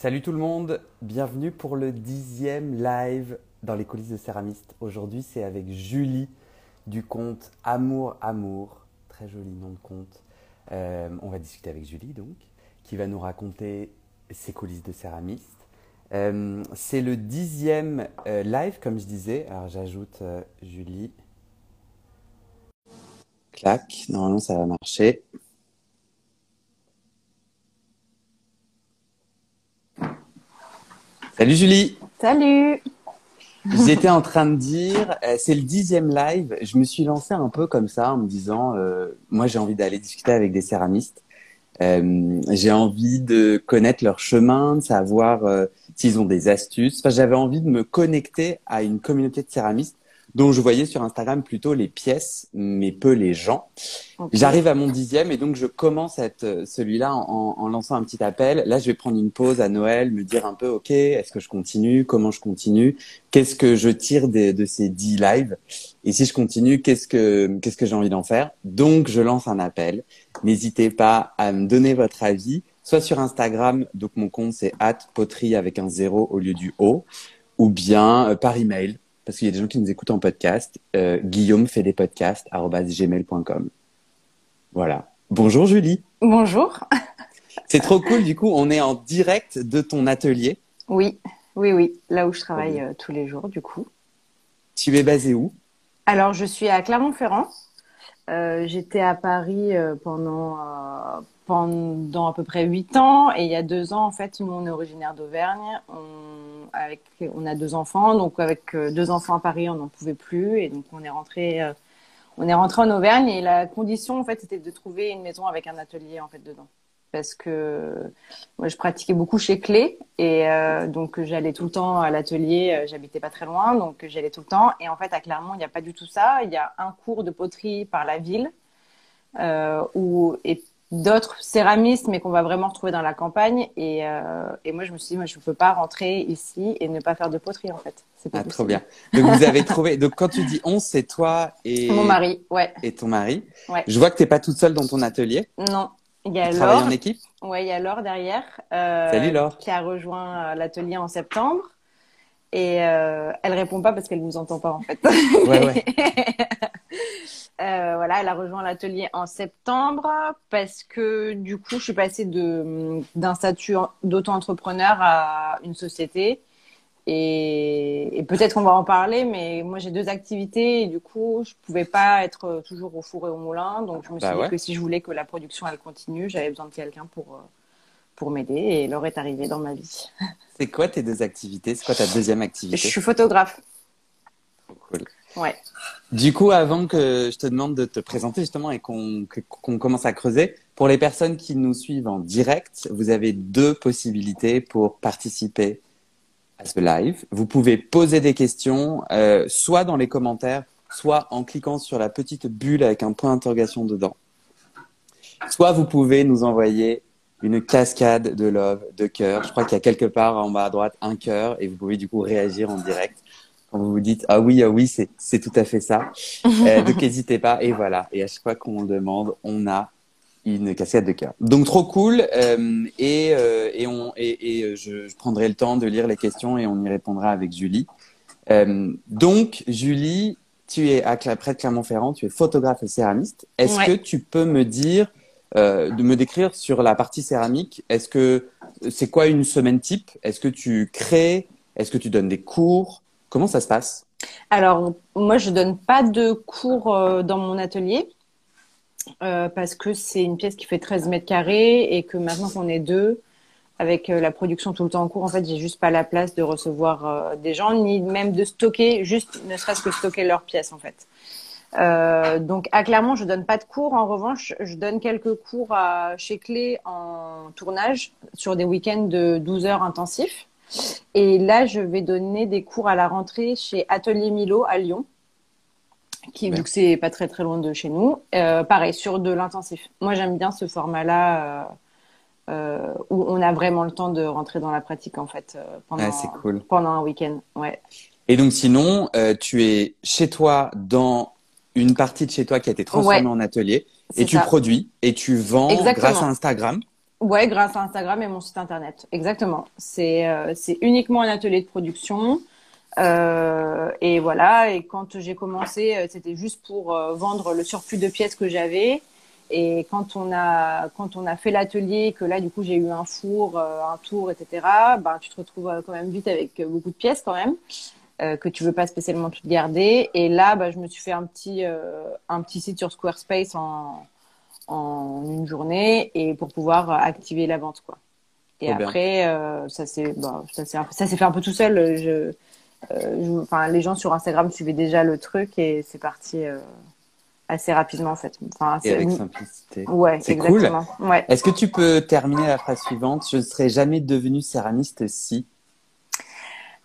Salut tout le monde, bienvenue pour le dixième live dans les coulisses de Céramiste. Aujourd'hui, c'est avec Julie du compte Amour Amour, très joli nom de compte. Euh, on va discuter avec Julie donc, qui va nous raconter ses coulisses de Céramiste. Euh, c'est le dixième euh, live, comme je disais. Alors j'ajoute Julie. Clac, normalement ça va marcher. Salut Julie. Salut. J'étais en train de dire, euh, c'est le dixième live. Je me suis lancé un peu comme ça en me disant, euh, moi j'ai envie d'aller discuter avec des céramistes. Euh, j'ai envie de connaître leur chemin, de savoir euh, s'ils ont des astuces. Enfin, j'avais envie de me connecter à une communauté de céramistes dont je voyais sur Instagram plutôt les pièces, mais peu les gens. J'arrive à mon dixième et donc je commence être euh, celui-là en, en, lançant un petit appel. Là, je vais prendre une pause à Noël, me dire un peu, ok, est-ce que je continue? Comment je continue? Qu'est-ce que je tire de, de ces dix lives? Et si je continue, qu'est-ce que qu'est-ce que j'ai envie d'en faire? Donc, je lance un appel. N'hésitez pas à me donner votre avis, soit sur Instagram, donc mon compte c'est poterie avec un zéro au lieu du O, ou bien euh, par email parce qu'il y a des gens qui nous écoutent en podcast. Euh, Guillaume fait des podcasts gmail.com. Voilà. Bonjour Julie. Bonjour. C'est trop cool. Du coup, on est en direct de ton atelier. Oui, oui, oui. Là où je travaille euh, tous les jours, du coup. Tu es basée où? Alors, je suis à Clermont-Ferrand. Euh, J'étais à Paris pendant pendant à peu près huit ans. Et il y a deux ans en fait nous on est originaire d'Auvergne. On on a deux enfants. Donc avec euh, deux enfants à Paris on n'en pouvait plus. Et donc on est rentré euh, on est rentré en Auvergne. Et la condition en fait c'était de trouver une maison avec un atelier en fait dedans. Parce que moi je pratiquais beaucoup chez Clé. Et euh, donc j'allais tout le temps à l'atelier. J'habitais pas très loin. Donc j'allais tout le temps. Et en fait à Clermont il n'y a pas du tout ça. Il y a un cours de poterie par la ville euh, où d'autres céramistes, mais qu'on va vraiment retrouver dans la campagne. Et, euh, et moi, je me suis dit, moi, je ne peux pas rentrer ici et ne pas faire de poterie, en fait. C'est pas ah, trop bien. Donc, vous avez trouvé. Donc, quand tu dis on, c'est toi et. Mon mari, ouais. Et ton mari. Ouais. Je vois que tu n'es pas toute seule dans ton atelier. Non. Il y a Laure. en équipe? Ouais, il y a Laure derrière. Euh, Salut Laure. Qui a rejoint euh, l'atelier en septembre. Et euh, elle répond pas parce qu'elle vous entend pas en fait. Ouais, ouais. Euh, voilà, elle a rejoint l'atelier en septembre parce que du coup, je suis passée de d'un statut d'auto-entrepreneur à une société. Et, et peut-être qu'on va en parler, mais moi j'ai deux activités et du coup, je pouvais pas être toujours au four et au moulin. Donc je me suis Bah dit ouais. que si je voulais que la production elle continue, j'avais besoin de quelqu'un pour euh, pour m'aider. Et Laure est arrivée dans ma vie. C'est quoi tes deux activités? C'est quoi ta deuxième activité? Je suis photographe. Trop cool. Ouais. Du coup, avant que je te demande de te présenter justement et qu'on commence à creuser, pour les personnes qui nous suivent en direct, vous avez deux possibilités pour participer à ce live. Vous pouvez poser des questions, euh, soit dans les commentaires, soit en cliquant sur la petite bulle avec un point d'interrogation dedans. Soit vous pouvez nous envoyer une cascade de love, de cœur. Je crois qu'il y a quelque part en bas à droite un cœur et vous pouvez du coup réagir en direct quand vous vous dites ah oui ah oui c'est c'est tout à fait ça. Euh, donc n'hésitez pas et voilà. Et à chaque fois qu'on le demande on a une cascade de cœur. Donc trop cool. Euh, et euh, et on et, et euh, je, je prendrai le temps de lire les questions et on y répondra avec Julie. Euh, donc Julie tu es à près de Clermont-Ferrand tu es photographe et céramiste. Est-ce Ouais. que tu peux me dire euh, de me décrire sur la partie céramique. Est-ce que c'est quoi une semaine type? Est-ce que tu crées? Est-ce que tu donnes des cours? Comment ça se passe? Alors, moi, je donne pas de cours euh, dans mon atelier euh, parce que c'est une pièce qui fait 13 mètres carrés et que maintenant qu'on est deux, avec la production tout le temps en cours, en fait, j'ai juste pas la place de recevoir des gens, ni même de stocker, juste ne serait-ce que stocker leurs pièces, en fait. Euh, donc à Clermont, je donne pas de cours. En revanche, je donne quelques cours à, chez Clé en tournage sur des week-ends de 12 heures intensifs. Et là, je vais donner des cours à la rentrée chez Atelier Milo à Lyon, qui, que c'est pas très très loin de chez nous, euh, pareil, sur de l'intensif. Moi, j'aime bien ce format-là euh, euh, où on a vraiment le temps de rentrer dans la pratique, en fait, euh, pendant, cool. pendant un week-end. Ouais. Et donc sinon, euh, tu es chez toi dans une partie de chez toi qui a été transformée Ouais. en atelier et tu ça. produis et tu vends Exactement. grâce à Instagram. Ouais, grâce à Instagram et mon site internet. Exactement. C'est euh, c'est uniquement un atelier de production. Euh, et voilà. Et quand j'ai commencé, euh, c'était juste pour euh, vendre le surplus de pièces que j'avais. Et quand on a quand on a fait l'atelier, que là du coup j'ai eu un four, un tour, etc. Ben tu te retrouves quand même vite avec beaucoup de pièces quand même que tu veux pas spécialement tout garder. Et là, bah, je me suis fait un petit un petit site sur Squarespace en en une journée et pour pouvoir activer la vente quoi. Et après euh, ça s'est bah, ça s'est ça s'est fait un peu tout seul. Je, euh, enfin les gens sur Instagram suivaient déjà le truc et c'est parti euh, assez rapidement en fait. Enfin, et avec simplicité. Ouais, c'est cool. Ouais. Est-ce que tu peux terminer la phrase suivante? Je ne serais jamais devenue céramiste si.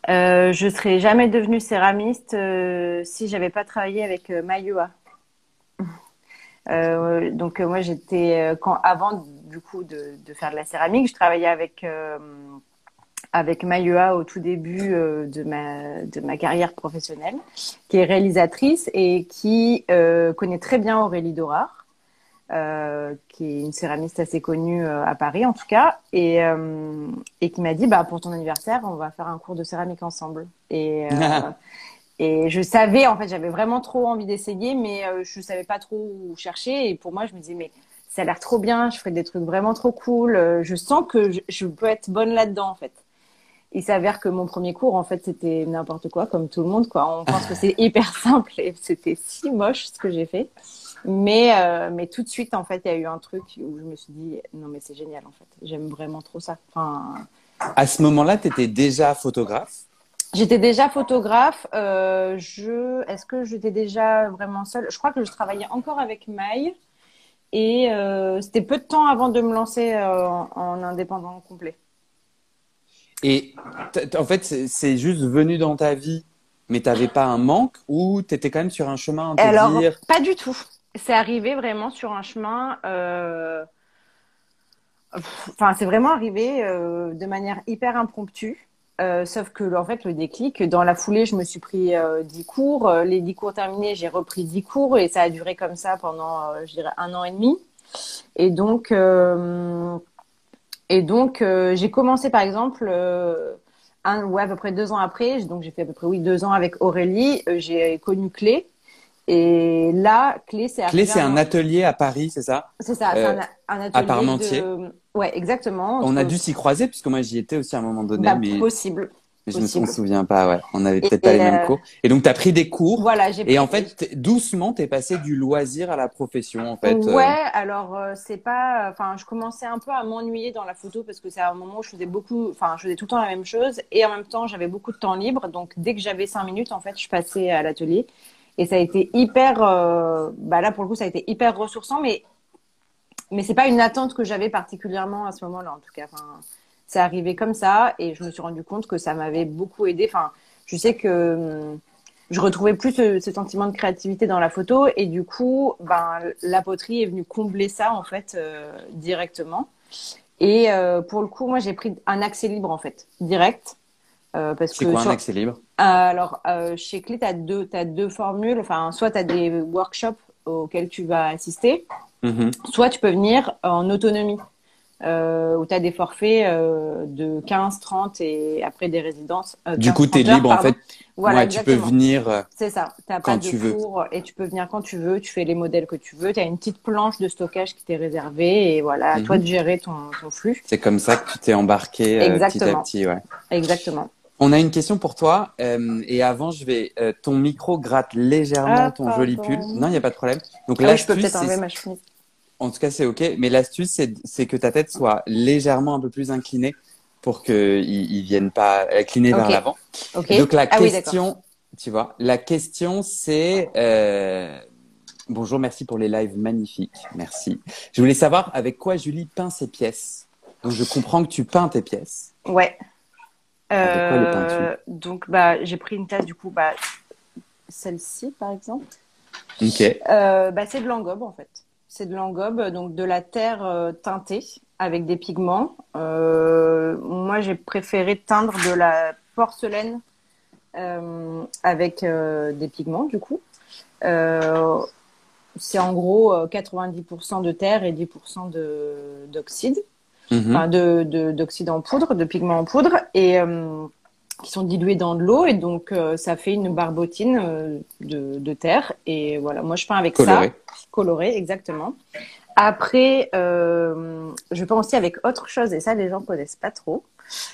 Euh, je serais jamais devenue céramiste euh, si j'avais pas travaillé avec euh, Mayua. Euh, donc euh, moi j'étais euh, quand avant du coup de, de, faire de la céramique, je travaillais avec avec Mayua au tout début de ma de ma carrière professionnelle, qui est réalisatrice et qui connaît très bien Aurélie Dorard. Euh, qui est une céramiste assez connue euh, à Paris en tout cas, et, euh, et qui m'a dit bah pour ton anniversaire on va faire un cours de céramique ensemble. Et Et je savais, en fait, j'avais vraiment trop envie d'essayer, mais euh, je savais pas trop où chercher. Et pour moi, je me disais, mais ça a l'air trop bien, je ferai des trucs vraiment trop cool. Euh, je sens que je, je peux être bonne là-dedans, en fait. Il s'avère que mon premier cours, en fait, c'était n'importe quoi, comme tout le monde, quoi. On pense que c'est hyper simple et c'était si moche ce que j'ai fait. Mais, euh, mais tout de suite, en fait, il y a eu un truc où je me suis dit, non, mais c'est génial, en fait. J'aime vraiment trop ça. Enfin... À ce moment-là, tu étais déjà photographe? J'étais déjà photographe. Euh, je, est-ce que j'étais déjà vraiment seule? Je crois que je travaillais encore avec Maï. Et euh, c'était peu de temps avant de me lancer euh, en, indépendant complet. Et en fait, c'est juste venu dans ta vie, mais tu n'avais pas un manque ou tu étais quand même sur un chemin à Alors, pas du tout. C'est arrivé vraiment sur un chemin. Enfin, c'est vraiment arrivé de manière hyper impromptue. Euh, sauf que en fait le déclic, dans la foulée, je me suis pris euh, 10 cours. Euh, les 10 cours terminés, j'ai repris 10 cours et ça a duré comme ça pendant, euh, je dirais, un an et demi. Et donc, euh, et donc j'ai commencé par exemple un, ouais, à peu près deux ans après. Donc j'ai fait à peu près deux ans avec Aurélie. j'ai connu Clé. Et là, Clé, c'est Clé, c'est un atelier à Paris, c'est ça? C'est ça, c'est un, un, atelier à Parmentier. De... Ouais, exactement. On a dû s'y croiser puisque moi j'y étais aussi à un moment donné. Bah, mais... Possible. Mais je ne me souviens pas, ouais. On avait peut-être pas les mêmes euh, cours. Et donc, tu as pris des cours. Voilà, j'ai Et en fait, doucement, tu es passé du loisir à la profession, en fait. Ouais, euh... alors, euh, c'est pas. Enfin, je commençais un peu à m'ennuyer dans la photo parce que c'est un moment où je faisais beaucoup. Enfin, je faisais tout le temps la même chose. Et en même temps, j'avais beaucoup de temps libre. Donc, dès que j'avais cinq minutes, en fait, je passais à l'atelier. Et ça a été hyper. Euh, bah là, pour le coup, ça a été hyper ressourçant. Mais mais c'est pas une attente que j'avais particulièrement à ce moment-là, en tout cas. Enfin, c'est arrivé comme ça et je me suis rendu compte que ça m'avait beaucoup aidé. Enfin, je sais que hum, je retrouvais plus ce, sentiment de créativité dans la photo et du coup, ben, la poterie est venue combler ça en fait euh, directement. Et euh, pour le coup, moi, j'ai pris un accès libre en fait, direct. Euh, parce c'est quoi un accès libre? Alors, euh, chez Clé, tu as deux, deux formules. Enfin, soit tu as des workshops auxquels tu vas assister, mm-hmm. soit tu peux venir en autonomie euh, où tu as des forfaits euh, de 15, 30 et après des résidences. Euh, du coup, tu es libre en fait. Voilà, ouais, tu peux venir. Euh, C'est ça. Tu pas quand de tu cours veux. et tu peux venir quand tu veux. Tu fais les modèles que tu veux. Tu as une petite planche de stockage qui t'est réservée et voilà, à toi de gérer ton, ton flux. C'est comme ça que tu t'es embarqué euh, petit à petit. Ouais. Exactement. On a une question pour toi. Euh, et avant, je vais. Euh, ton micro gratte légèrement ah, ton joli pull. Non, il n'y a pas de problème. Donc ah, là, je peux peut-être enlever ma chemise. En tout cas, c'est OK. Mais l'astuce, c'est que ta tête soit légèrement un peu plus inclinée pour qu'ils ne viennent pas incliner okay. vers l'avant. Okay. Donc, la ah, question, oui, tu vois, la question, c'est. Euh... Bonjour, merci pour les lives magnifiques. Merci. Je voulais savoir avec quoi Julie peint ses pièces. Donc, je comprends que tu peins tes pièces. Ouais. Euh, donc, bah, j'ai pris une tasse, du coup, bah, celle-ci, par exemple. Ok. Euh, bah, c'est de l'engobe, en fait. C'est de l'engobe, donc de la terre euh, teintée avec des pigments. Euh, moi, j'ai préféré teindre de la porcelaine avec des pigments, du coup. c'est en gros 90% de terre et 10% d'oxyde. Enfin, de d'oxydants en poudre, de pigments en poudre, et euh, qui sont dilués dans de l'eau, et donc euh, ça fait une barbotine euh, de, de terre. Et voilà, moi je peins avec Coloré. ça, coloré, exactement. Après, euh, je peins aussi avec autre chose, et ça les gens connaissent pas trop.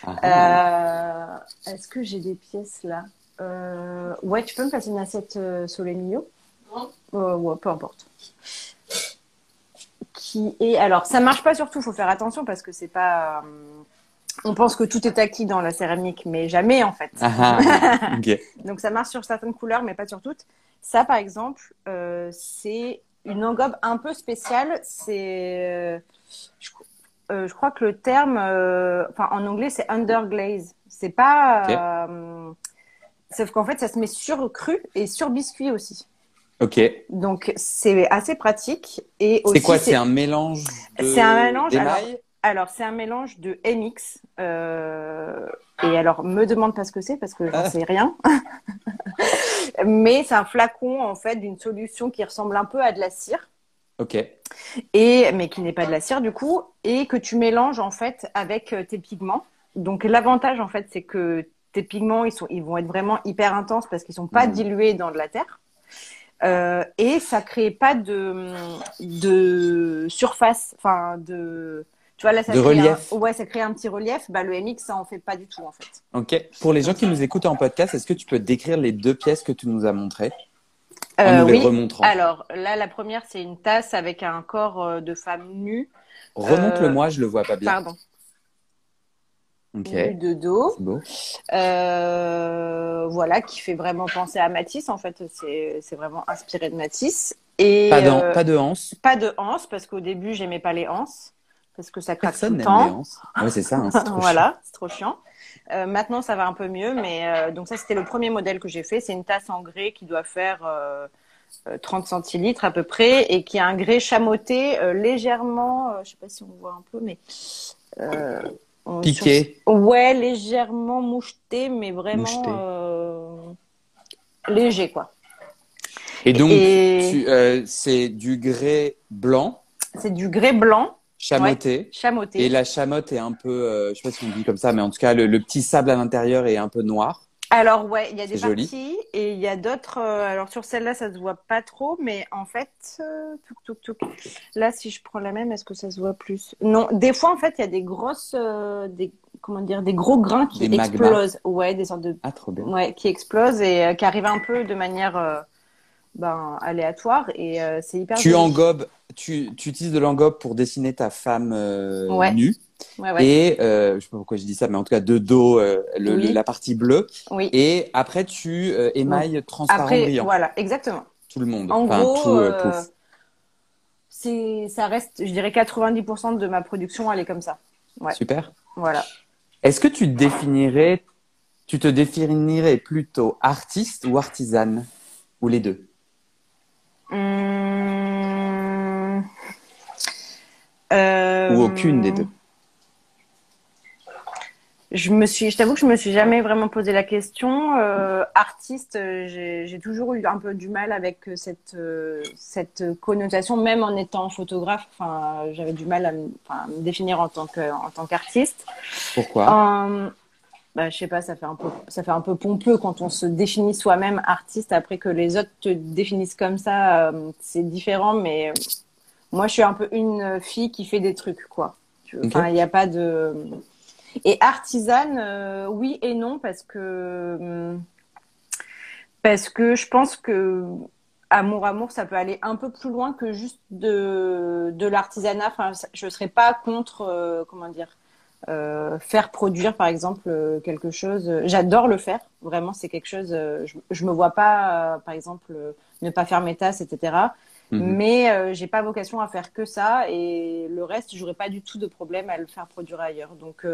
Ah. Euh, Est-ce que j'ai des pièces là? Euh, Ouais, tu peux me passer une assiette euh, Solenio Euh, Ouais, peu importe. Qui est alors, ça marche pas surtout. Faut faire attention parce que c'est pas. euh, on pense que tout est acquis dans la céramique, mais jamais en fait. Ah, ah. Donc ça marche sur certaines couleurs, mais pas sur toutes. Ça, par exemple, euh, c'est une engobe un peu spéciale. C'est, euh, je, euh, je crois que le terme, euh, enfin en anglais, c'est underglaze. C'est pas, sauf qu'en fait, ça se met sur cru et sur biscuit aussi. Ok. Donc c'est assez pratique et C'est quoi C'est un mélange de C'est un mélange, alors- c'est un mélange de MX. euh, et alors, me demande pas ce que c'est parce que j'en Ah. sais rien. Mais c'est un flacon, en fait, d'une solution qui ressemble un peu à de la cire. Ok. Et, mais qui n'est pas de la cire, du coup. Et que tu mélanges, en fait, avec euh, tes pigments. Donc, l'avantage, en fait, c'est que tes pigments, ils, sont, ils vont être vraiment hyper intenses parce qu'ils sont pas Mhm. dilués dans de la terre. Euh, et ça crée pas de, de surface, enfin, de. Tu vois, là, ça De crée relief. Un, ouais, ça crée un petit relief. Bah, le MX, ça en fait pas du tout, en fait. Ok. Pour les gens qui nous écoutent en podcast, est-ce que tu peux décrire les deux pièces que tu nous as montrées en Euh, nous les oui. remontrant? Alors, là, la première, c'est une tasse avec un corps euh, de femme nue. Remonte-le-moi, je le vois pas bien. Pardon. Ok. Nue de dos. Beau. Euh, voilà, qui fait vraiment penser à Matisse. En fait, c'est c'est vraiment inspiré de Matisse. Et Pas, d'an- euh, pas de anse. pas de anse, parce qu'au début, j'aimais pas les anses, parce que ça craque Personne tout le les temps. anses. Ouais, c'est ça. hein, trop voilà, c'est trop chiant. Euh, maintenant, ça va un peu mieux, mais euh, donc ça, c'était le premier modèle que j'ai fait. C'est une tasse en grès qui doit faire euh, euh, 30 centilitres à peu près et qui a un grès chamoté euh, légèrement, je sais pas si on voit un peu, mais euh, Piqué. sur- Ouais, légèrement moucheté, mais vraiment Moucheté. euh, léger, quoi. Et donc, Et- euh, c'est du grès blanc, C'est du grès blanc chamoté. chamoté. Et la chamotte est un peu, euh, je sais pas si on dit comme ça, mais en tout cas, le, le petit sable à l'intérieur est un peu noir. Alors ouais, il y a des joli. parties et il y a d'autres. euh, alors sur celle-là, ça se voit pas trop, mais en fait, euh, touc, touc, touc. Là, si je prends la même, est-ce que ça se voit plus? Non, des fois en fait, il y a des grosses, euh, des comment dire, des gros grains qui Des explosent. Ouais, des sortes de, Ah, trop bien. ouais, qui explosent et euh, qui arrivent un peu de manière, ben, aléatoire et c'est hyper. Tu joli. engobes, tu, tu utilises de l'engobe pour dessiner ta femme Ouais. nue? Ouais, ouais. Et euh, je sais pas pourquoi je dis ça, mais en tout cas de dos, euh, le- Oui. le- la partie bleue. Oui. Et après, tu euh, émailles transparent Après, brillant. voilà, exactement. Tout le monde. En enfin, gros, tout, euh, euh, pouf. c'est, ça reste, je dirais 90% de ma production, elle est comme ça. ouais. Super. Voilà. Est-ce que tu te définirais, tu te définirais plutôt artiste ou artisane? Ou les deux? Hum, Ou aucune des deux Je me suis, je t'avoue que je me suis jamais vraiment posé la question. Euh, artiste, euh, j'ai toujours eu un peu du mal avec euh, cette euh, cette connotation, même en étant photographe. Enfin, j'avais du mal à me, enfin, à me définir en tant que en tant qu'artiste. Pourquoi? Euh, bah, je sais pas, ça fait un peu, ça fait un peu pompeux quand on se définit soi-même artiste après que les autres te définissent comme ça. c'est différent, mais moi, je suis un peu une fille qui fait des trucs, quoi. Enfin, il n'y a pas de. Et artisane, euh, oui et non, parce que hum, parce que je pense que amour amour, ça peut aller un peu plus loin que juste de de l'artisanat. Enfin, je serais pas contre, euh, comment dire euh, faire produire par exemple quelque chose. J'adore le faire, vraiment c'est quelque chose. je, je me vois pas, euh, par exemple, ne pas faire mes tasses, etc. Mhm. Mais j'ai pas vocation à faire que ça et le reste, j'aurais pas du tout de problème à le faire produire ailleurs. Donc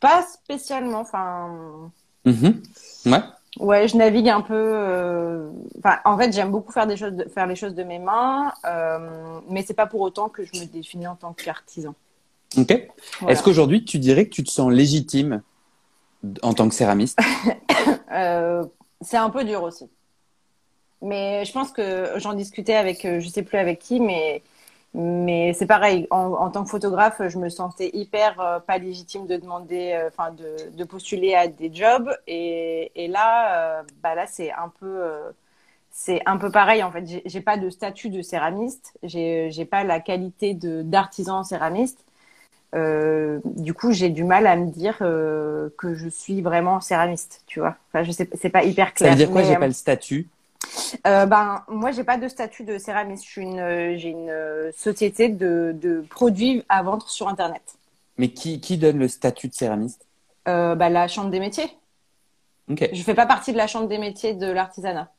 pas spécialement. Enfin, Mhm. Ouais. ouais, je navigue un peu. euh, Enfin, en fait, j'aime beaucoup faire des choses, de- faire les choses de mes mains, euh, mais c'est pas pour autant que je me définis en tant qu'artisan. Ok. Voilà. Est-ce qu'aujourd'hui tu dirais que tu te sens légitime en tant que céramiste? Euh, c'est un peu dur aussi. Mais je pense que j'en discutais avec, euh, je sais plus avec qui, mais Mais c'est pareil, en, tant que photographe, je me sentais hyper euh, pas légitime de demander, euh, enfin de, de, postuler à des jobs. Et, et là, euh, bah là c'est un peu, c'est un peu pareil en fait. J'ai pas de statut de céramiste, j'ai j'ai pas la qualité de d'artisan céramiste. du coup, j'ai du mal à me dire que je suis vraiment céramiste, tu vois. Enfin, je sais, c'est pas hyper clair. Ça veut dire quoi J'ai pas le statut? Euh, ben, moi, j'ai pas de statut de céramiste. Une, j'ai une euh, société de, de, produits à vendre sur Internet. Mais qui, qui donne le statut de céramiste? Euh, bah, La Chambre des métiers. Ok. Je fais pas partie de la Chambre des métiers de l'artisanat.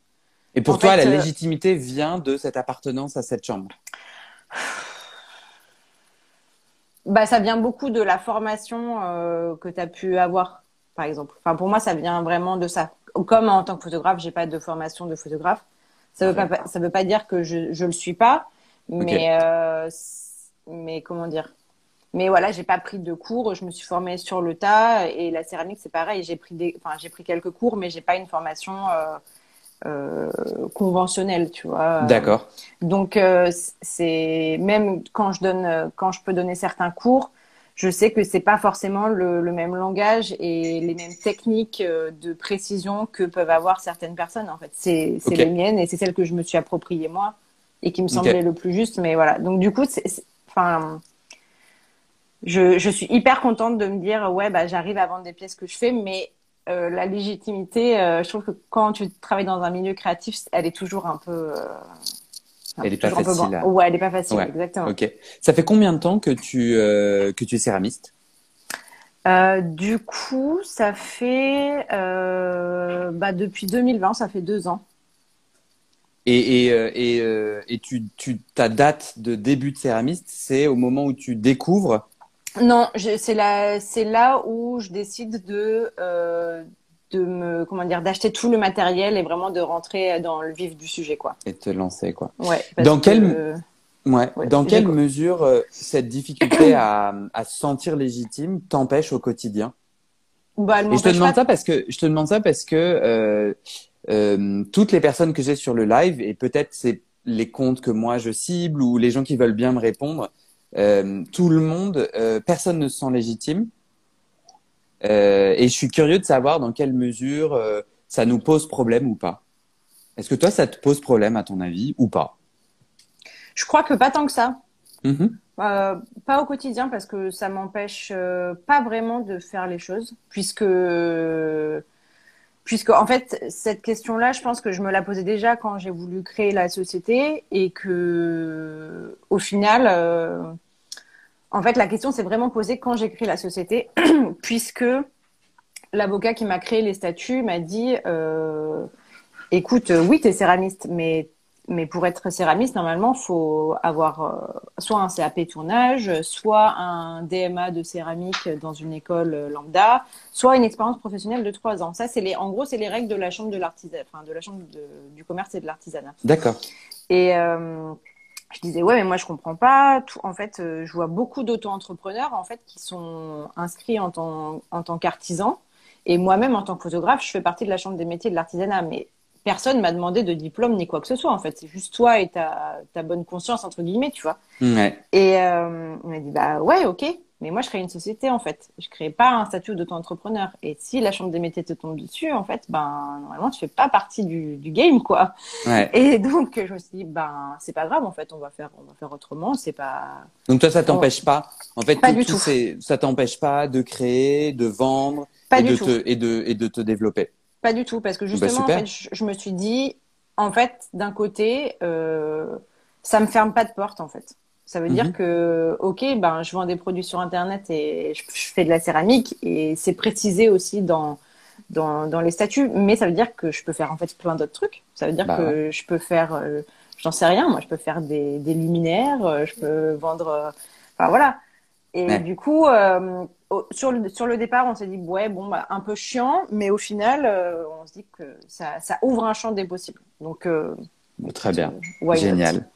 Et pour toi, la euh, légitimité vient de cette appartenance à cette chambre? Bah, Ça vient beaucoup de la formation que tu as pu avoir, par exemple. Enfin, pour moi, ça vient vraiment de ça comme en tant que photographe, j'ai pas de formation de photographe. Ça veut pas, ça veut pas dire que je, je le suis pas, mais, euh, mais comment dire? Mais voilà, j'ai pas pris de cours, je me suis formée sur le tas et la céramique c'est pareil. J'ai pris des, enfin j'ai pris quelques cours, mais j'ai pas une formation euh, euh, conventionnelle, tu vois. D'accord. Donc euh, c'est même quand je donne, quand je peux donner certains cours, je sais que c'est pas forcément le, même langage et les mêmes techniques euh, de précision que peuvent avoir certaines personnes. En fait, c'est les miennes et c'est celles que je me suis appropriées moi et qui me semblaient le plus juste. Mais voilà. Donc du coup, enfin, je, je, suis hyper contente de me dire ouais, bah j'arrive à vendre des pièces que je fais, mais euh, la légitimité, euh, je trouve que quand tu travailles dans un milieu créatif, elle est toujours un peu elle est pas facile. Ouais, elle est pas facile, exactement. Ok. Ça fait combien de temps que tu euh, que tu es céramiste? Euh, Du coup, ça fait euh, bah, depuis 2020, ça fait deux ans. Et et et, et tu tu ta date de début de céramiste, c'est au moment où tu découvres? Non, c'est là, c'est là où je décide de de me comment dire d'acheter tout le matériel et vraiment de rentrer dans le vif du sujet quoi. Et te lancer quoi. Ouais. Dans quelle ouais, dans quelle mesure euh, cette difficulté à, à se sentir légitime t'empêche au quotidien? Bah, Et je te demande ça parce que je te demande ça parce que euh, euh, toutes les personnes que j'ai sur le live et peut-être c'est les comptes que moi je cible ou les gens qui veulent bien me répondre, tout le monde, personne ne se sent légitime. Euh, et je suis curieux de savoir dans quelle mesure euh, ça nous pose problème ou pas. Est-ce que toi, ça te pose problème à ton avis ou pas? Je crois que pas tant que ça. Mm-hmm. Euh, pas au quotidien parce que ça m'empêche pas vraiment de faire les choses puisque puisque en fait cette question-là, je pense que je me la posais déjà quand j'ai voulu créer la société et que au final en fait, la question s'est vraiment posée quand j'ai créé la société, puisque l'avocat qui m'a créé les statuts m'a dit euh, écoute, euh, oui, tu es céramiste, mais, mais pour être céramiste, normalement, faut avoir euh, soit un CAP tournage, soit un DMA de céramique dans une école lambda, soit une expérience professionnelle de trois ans. Ça, c'est les, en gros, c'est les règles de la chambre de l'artisanat, enfin, de la chambre du commerce et de l'artisanat. D'accord. Et je disais ouais mais moi je comprends pas. Tout en fait euh, je vois beaucoup d'auto-entrepreneurs en fait qui sont inscrits en tant en tant qu'artisans. Et moi-même en tant que photographe je fais partie de la chambre des métiers de l'artisanat. Mais personne m'a demandé de diplôme ni quoi que ce soit en fait. C'est juste toi et ta ta bonne conscience entre guillemets tu vois. Ouais. et euh, on m'a dit bah ouais ok mais moi, je crée une société, en fait. Je crée pas un statut d'auto-entrepreneur. Et si la chambre des métiers te tombe dessus, en fait, ben, normalement, tu fais pas partie du, du game, quoi. Ouais. Et donc, je me suis dit, ben, c'est pas grave, en fait, on va faire, on va faire autrement. C'est pas. Donc, toi, ça t'empêche pas. En fait, pas tout, du tout. ça t'empêche pas de créer, de vendre. Pas et du de tout. Te, et de, et de te développer? Pas du tout. Parce que Bah, justement, en fait, je, je me suis dit, en fait, d'un côté, euh, ça me ferme pas de porte, en fait. Ça veut dire Mhm. que, ok, ben, je vends des produits sur Internet et je, je fais de la céramique et c'est précisé aussi dans, dans, dans les statuts, mais ça veut dire que je peux faire en fait plein d'autres trucs. Ça veut dire Bah que je peux faire, euh, j'en sais rien, moi, je peux faire des, des luminaires, euh, je peux vendre, euh, enfin voilà. Et Ouais. du coup, euh, sur, le, sur le départ, on s'est dit, ouais, bon, bah, un peu chiant, mais au final, euh, on se dit que ça, ça ouvre un champ des possibles. Donc, euh, Très bien. Génial.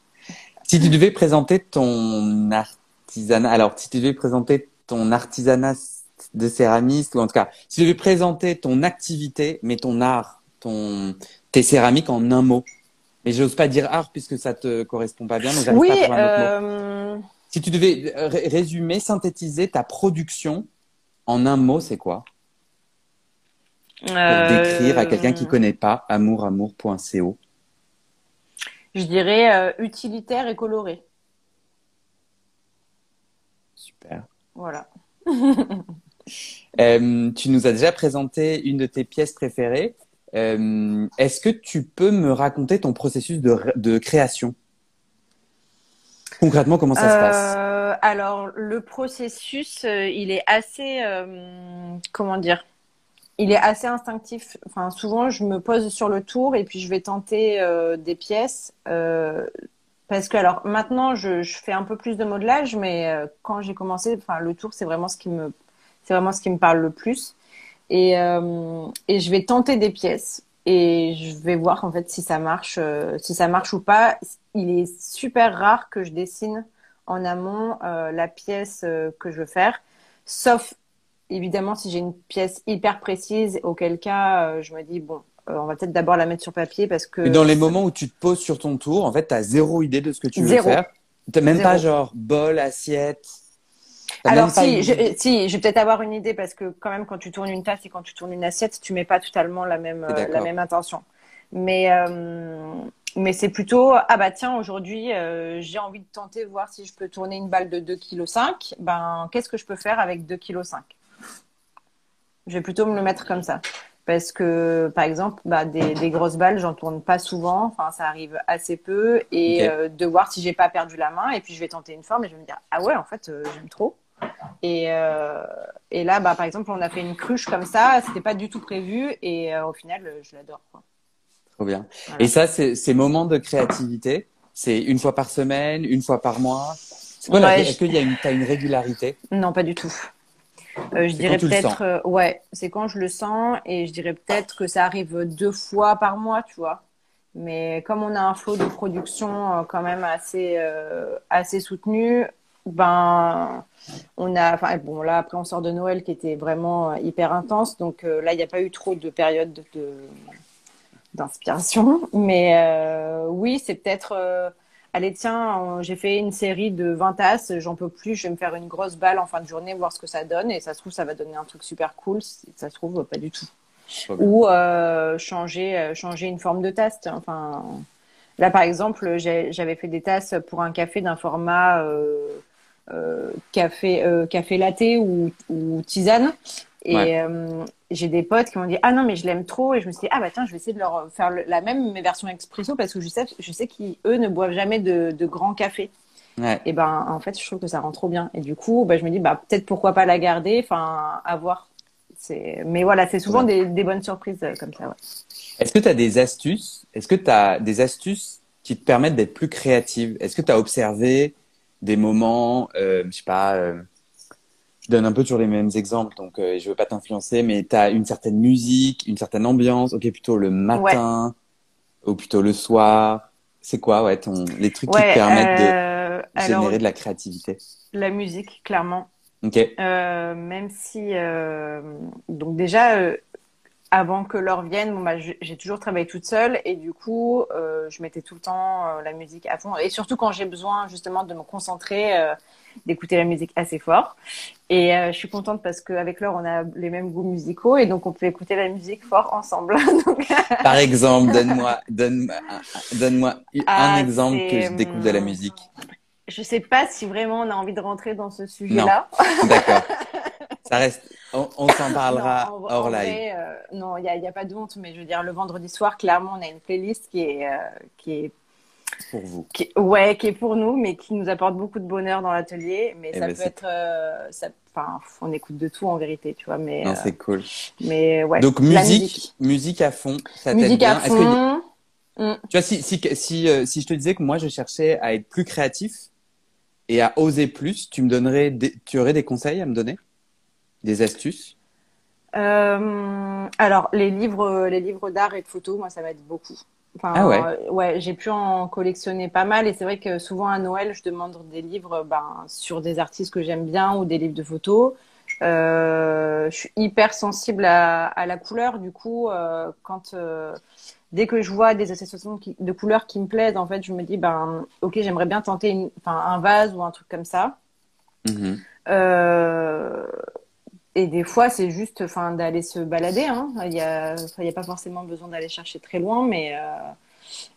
Si tu devais présenter ton artisanat, alors si tu devais présenter ton artisanat de céramiste, ou en tout cas, si tu devais présenter ton activité, mais ton art, ton, tes céramiques en un mot, Mais j'ose pas dire art puisque ça te correspond pas bien. Donc oui. Pas à euh... Si tu devais résumer, synthétiser ta production en un mot, c'est quoi? Pour décrire à quelqu'un qui connaît pas amouramour.co. Je dirais euh, utilitaire et coloré. Super. Voilà. euh, tu nous as déjà présenté une de tes pièces préférées. Euh, Est-ce que tu peux me raconter ton processus de, de création? Concrètement, comment ça se passe? Alors, le processus, il est assez, comment dire? Il est assez instinctif. Enfin, souvent, je me pose sur le tour et puis je vais tenter euh, des pièces. Euh, parce que, alors, maintenant, je, je, fais un peu plus de modelage, mais euh, quand j'ai commencé, enfin, le tour, c'est vraiment ce qui me, c'est vraiment ce qui me parle le plus. Et, euh, et je vais tenter des pièces et je vais voir en fait si ça marche, euh, si ça marche ou pas. Il est super rare que je dessine en amont la pièce que je veux faire, sauf évidemment, si j'ai une pièce hyper précise, auquel cas, euh, je me dis, bon, euh, on va peut-être d'abord la mettre sur papier parce que. Et dans les moments où tu te poses sur ton tour, en fait, tu as zéro idée de ce que tu veux zéro. faire. Tu même zéro. pas genre bol, assiette. Alors si, je, si, je vais peut-être avoir une idée parce que quand même quand tu tournes une tasse et quand tu tournes une assiette, tu mets pas totalement la même euh, la même intention. Mais euh, mais c'est plutôt ah bah tiens aujourd'hui euh, j'ai envie de tenter voir si je peux tourner une balle de 2,5 kg. Ben qu'est-ce que je peux faire avec 2,5 kg je vais plutôt me le mettre comme ça. Parce que, par exemple, bah, des, des grosses balles, j'en tourne pas souvent. Enfin, ça arrive assez peu. Et okay. euh, de voir si j'ai pas perdu la main. Et puis, je vais tenter une forme et je vais me dire, ah ouais, en fait, euh, j'aime trop. Et, euh, et là, bah, par exemple, on a fait une cruche comme ça. C'était pas du tout prévu. Et au final, je l'adore. Trop bien. Voilà. Et ça, c'est ces moments de créativité. C'est une fois par semaine, une fois par mois? Quoi, ouais, Est-ce qu'il y a une, as une régularité? Non, pas du tout. Euh, je dirais peut-être, euh, ouais, c'est quand je le sens et je dirais peut-être que ça arrive deux fois par mois, tu vois. Mais comme on a un flot de production euh, quand même assez assez soutenu, ben on a, enfin bon là après on sort de Noël qui était vraiment hyper intense, donc là il n'y a pas eu trop de période de d'inspiration, mais oui c'est peut-être allez tiens, j'ai fait une série de 20 tasses, j'en peux plus, je vais me faire une grosse balle en fin de journée, voir ce que ça donne, et ça se trouve, ça va donner un truc super cool, ça se trouve, pas du tout. Ou euh, changer, euh, changer une forme de tasse. Enfin, là, par exemple, j'avais fait des tasses pour un café d'un format euh, euh, café, euh, café latte ou, ou tisane. Et ouais. euh, j'ai des potes qui m'ont dit ah non mais je l'aime trop et je me suis dit ah bah tiens je vais essayer de leur faire le, la même mais version expresso parce que je sais je sais qu'eux ne boivent jamais de, de grand café. Ouais. Et ben en fait je trouve que ça rend trop bien et du coup bah, je me dis bah peut-être pourquoi pas la garder enfin à voir. C'est mais voilà c'est souvent ouais. des, des, bonnes surprises euh, comme ça. Ouais. Est-ce que tu as des astuces? Est-ce que tu as des astuces qui te permettent d'être plus créative? Est-ce que tu as observé des moments euh, je sais pas euh, je donne un peu toujours les mêmes exemples, donc euh, je veux pas t'influencer, mais tu as une certaine musique, une certaine ambiance, ok, plutôt le matin ouais. ou plutôt le soir. C'est quoi, ouais, ton, les trucs ouais, qui te permettent euh, de générer alors, de la créativité? La musique, clairement. Ok. Euh, même si, euh, donc déjà, euh, avant que l'heure vienne, bon, bah, j'ai toujours travaillé toute seule et du coup, euh, je mettais tout le temps euh, la musique à fond. Et surtout quand j'ai besoin justement de me concentrer, euh, d'écouter la musique assez fort. Et je suis contente parce qu'avec Laure, on a les mêmes goûts musicaux et donc on peut écouter la musique fort ensemble. donc... Par exemple, donne-moi donne, donne un ah, exemple que je découvre de la musique. Je sais pas si vraiment on a envie de rentrer dans ce sujet-là. D'accord. Ça reste, on, on s'en parlera non, en, hors en live. Vrai, euh, non, il n'y a, y a, pas de honte, mais je veux dire, le vendredi soir, clairement, on a une playlist qui est, euh, qui est pour vous. Qui, ouais, qui est pour nous, mais qui nous apporte beaucoup de bonheur dans l'atelier. Mais Eh ça ben, peut être, euh, ça, on écoute de tout en vérité, tu vois. Mais, Non, euh, c'est cool. mais ouais. Donc musique, musique, à fond, ça t'aide musique bien? à fond. Mm. Tu vois, si, si, si, si je te disais que moi, je cherchais à être plus créatif et à oser plus, tu me donnerais, des, tu aurais des conseils à me donner? Des astuces? Euh, alors les livres, les livres d'art et de photo, moi ça m'aide beaucoup. Enfin, Ah ouais? euh, ouais, j'ai pu en collectionner pas mal et c'est vrai que souvent à Noël, je demande des livres ben, sur des artistes que j'aime bien ou des livres de photos. Euh, je suis hyper sensible à, à la couleur. Du coup, quand dès que je vois des associations qui- de couleurs qui me plaisent, en fait, je me dis ben ok, j'aimerais bien tenter une, un vase ou un truc comme ça. Mhm. Euh, et des fois, c'est juste, enfin, d'aller se balader. Hein. Il y a, pas forcément besoin d'aller chercher très loin, mais euh,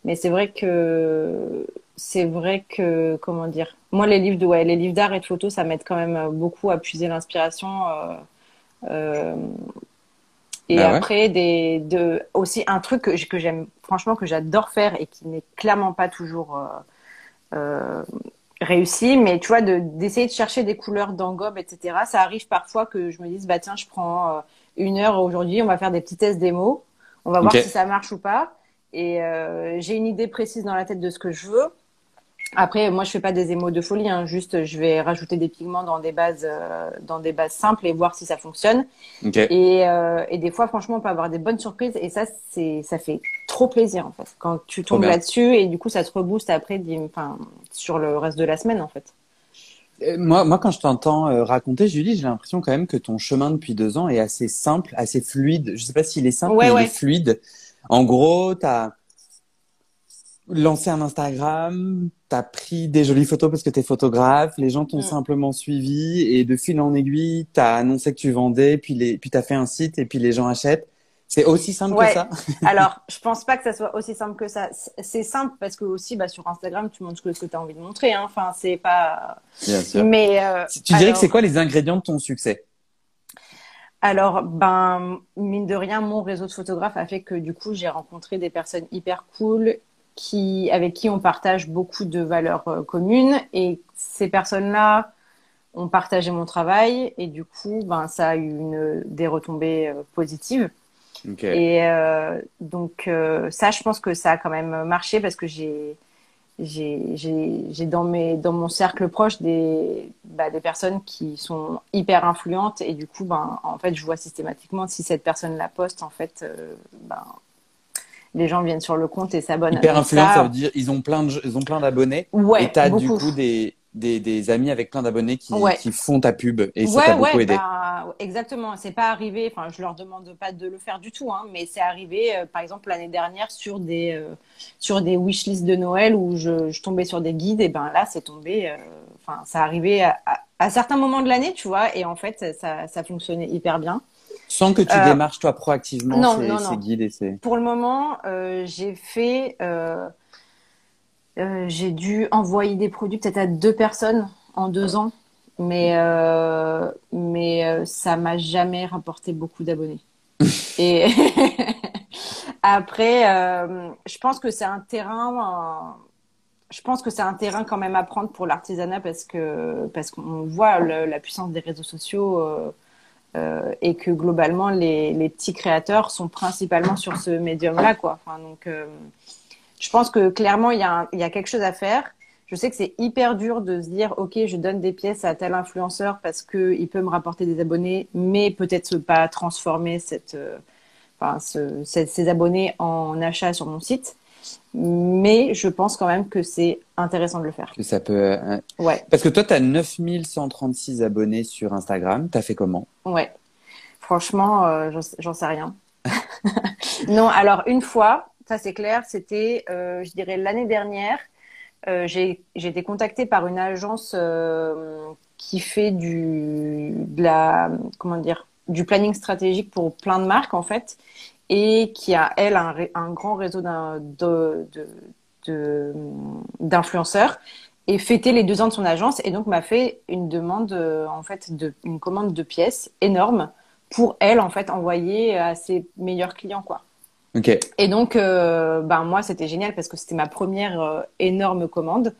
mais c'est vrai que c'est vrai que comment dire. Moi, les livres de ouais, les livres d'art et de photos, ça m'aide quand même beaucoup à puiser l'inspiration. Euh, euh, et Bah ouais. après, des, de, aussi un truc que, que j'aime, franchement, que j'adore faire et qui n'est clairement pas toujours euh, euh, réussi, mais tu vois, de, d'essayer de chercher des couleurs d'engobe, etc. Ça arrive parfois que je me dise, bah tiens, je prends euh, une heure aujourd'hui, on va faire des petits tests démo, on va voir si ça marche ou pas. Et euh, j'ai une idée précise dans la tête de ce que je veux. Après, moi, je fais pas des émaux de folie, hein, juste je vais rajouter des pigments dans des bases, euh, dans des bases simples et voir si ça fonctionne. Ok. Et, euh, et des fois, franchement, on peut avoir des bonnes surprises et ça, c'est, ça fait trop plaisir en fait quand tu tombes là-dessus et du coup, ça te rebooste après, enfin, sur le reste de la semaine en fait. Euh, Moi, moi, quand je t'entends euh, raconter, Julie, j'ai l'impression quand même que ton chemin depuis deux ans est assez simple, assez fluide. Je sais pas s'il est simple, Ouais, mais ouais. il est fluide. En gros, t'as lancé un Instagram, t'as pris des jolies photos parce que t'es photographe, les gens t'ont Mm. simplement suivi et de fil en aiguille, t'as annoncé que tu vendais, puis les, puis t'as fait un site et puis les gens achètent. C'est aussi simple Ouais. que ça? Alors, je pense pas que ça soit aussi simple que ça. C'est simple parce que aussi, bah, sur Instagram, tu montres ce que tu as envie de montrer. Hein. Enfin, c'est pas. Bien sûr. Mais euh, Tu dirais alors- que c'est quoi les ingrédients de ton succès? Alors, ben, mine de rien, mon réseau de photographes a fait que du coup, j'ai rencontré des personnes hyper cool qui, avec qui on partage beaucoup de valeurs euh, communes. Et ces personnes-là ont partagé mon travail et du coup, ben, ça a eu une, des retombées euh, positives. Et euh, donc, euh, ça, je pense que ça a quand même marché parce que j'ai j'ai j'ai j'ai dans mes dans mon cercle proche des bah, des personnes qui sont hyper influentes et du coup ben en fait je vois systématiquement si cette personne la poste en fait euh, ben les gens viennent sur le compte et s'abonnent Hyper influent, ça- ça veut dire ils ont plein de, ils ont plein d'abonnés. ouais et t'as du coup des, des, des amis avec plein d'abonnés qui, Ouais. qui font ta pub et ça ouais, t'a beaucoup ouais, aidé. bah, exactement. C'est pas arrivé. Enfin, je leur demande pas de le faire du tout, hein, mais c'est arrivé, euh, par exemple, l'année dernière sur des euh, sur des wishlists de Noël où je, je tombais sur des guides. Et ben là, c'est tombé. euh, Enfin, ça arrivait à, à, à certains moments de l'année, tu vois. Et en fait, ça ça fonctionnait hyper bien. Sans que tu Euh, démarches toi proactivement non, ces, non, ces guides et ces. Pour le moment, euh, j'ai fait. euh, j'ai dû envoyer des produits peut-être à deux personnes en deux ans, mais mais ça m'a jamais rapporté beaucoup d'abonnés. Et après, je pense que c'est un terrain. je pense que c'est un terrain quand même à prendre pour l'artisanat parce que parce qu'on voit le- la puissance des réseaux sociaux. euh, euh, et que globalement les, les petits créateurs sont principalement sur ce médium-là, quoi. Enfin, donc, euh, je pense que clairement il y, a il y a quelque chose à faire. Je sais que c'est hyper dur de se dire, ok, je donne des pièces à tel influenceur parce que il peut me rapporter des abonnés, mais peut-être pas transformer cette, euh, enfin, ce- ces abonnés en achats sur mon site. Mais je pense quand même que c'est intéressant de le faire. Ça peut. euh, Ouais. Parce que toi, tu as 9136 abonnés sur Instagram. T'as fait comment? Ouais. Franchement, euh, j'en- sais rien. non, alors une fois, ça c'est clair, c'était, euh, je dirais, l'année dernière, euh, j'ai été contactée par une agence qui fait du, de la, comment dire, du planning stratégique pour plein de marques en fait, et qui a elle un, grand réseau d'influenceurs et fêter les deux ans de son agence et donc m'a fait une demande euh, en fait de une commande de pièces énorme pour elle en fait envoyer à ses meilleurs clients quoi. Ok. Et donc euh, ben moi c'était génial parce que c'était ma première euh, énorme commande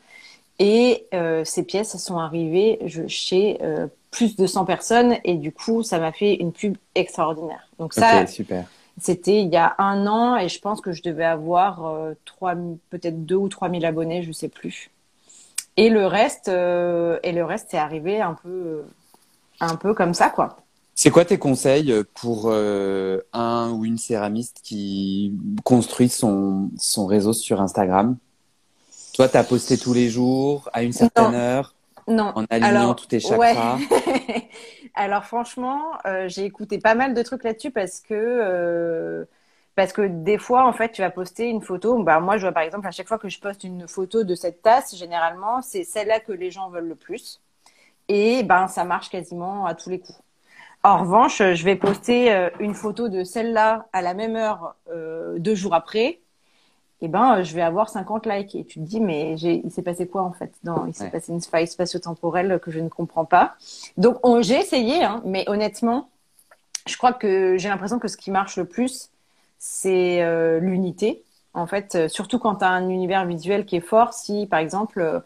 et euh, ces pièces sont arrivées je, chez plus de 100 personnes et du coup ça m'a fait une pub extraordinaire. Donc ça Ok, super. C'était il y a un an et je pense que je devais avoir euh, trois, peut-être deux ou trois mille abonnés, je sais plus. Et le reste, euh, et le reste, c'est arrivé un peu, un peu comme ça, quoi. C'est quoi tes conseils pour euh, un ou une céramiste qui construit son, son réseau sur Instagram? Toi, tu as posté tous les jours, à une certaine Non. heure? Non. En alignant tous tes chakras Alors franchement, euh, j'ai écouté pas mal de trucs là-dessus parce que euh, parce que des fois, en fait, tu vas poster une photo. Bah, moi, je vois par exemple, à chaque fois que je poste une photo de cette tasse, généralement, c'est celle-là que les gens veulent le plus. Et ben, ça marche quasiment à tous les coups. En revanche, je vais poster euh, une photo de celle-là à la même heure deux jours après eh ben, je vais avoir 50 likes. Et tu te dis, mais il s'est passé quoi en fait? Dans, Il s'est passé une faille spatio-temporelle que je ne comprends pas. Donc, j'ai essayé, hein, mais honnêtement, je crois que j'ai l'impression que ce qui marche le plus, c'est euh, l'unité. En fait, euh, surtout quand tu as un univers visuel qui est fort. Si, par exemple, euh,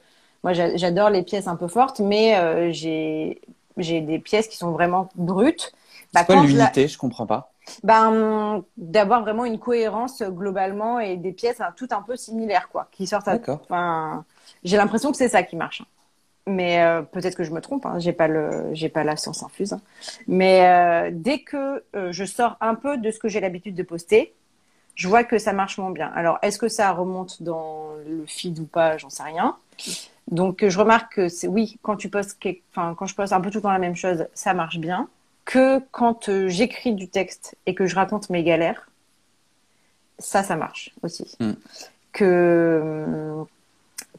moi, j'adore les pièces un peu fortes, mais j'ai des pièces qui sont vraiment brutes. Bah, quoi l'unité? Je comprends pas ben, d'avoir vraiment une cohérence globalement et des pièces hein, toutes un peu similaires, quoi, qui sortent. À... Enfin, j'ai l'impression que c'est ça qui marche. Hein. Mais euh, peut-être que je me trompe. Hein. J'ai pas le, j'ai pas la science infuse. Hein. Mais euh, dès que euh, je sors un peu de ce que j'ai l'habitude de poster, je vois que ça marche moins bien. Alors, est-ce que ça remonte dans le feed ou pas J'en sais rien. Donc, je remarque que c'est oui, quand tu postes, enfin, quand je poste un peu tout dans la même chose, ça marche bien que quand euh, j'écris du texte et que je raconte mes galères, ça, ça marche aussi. Mm. Que,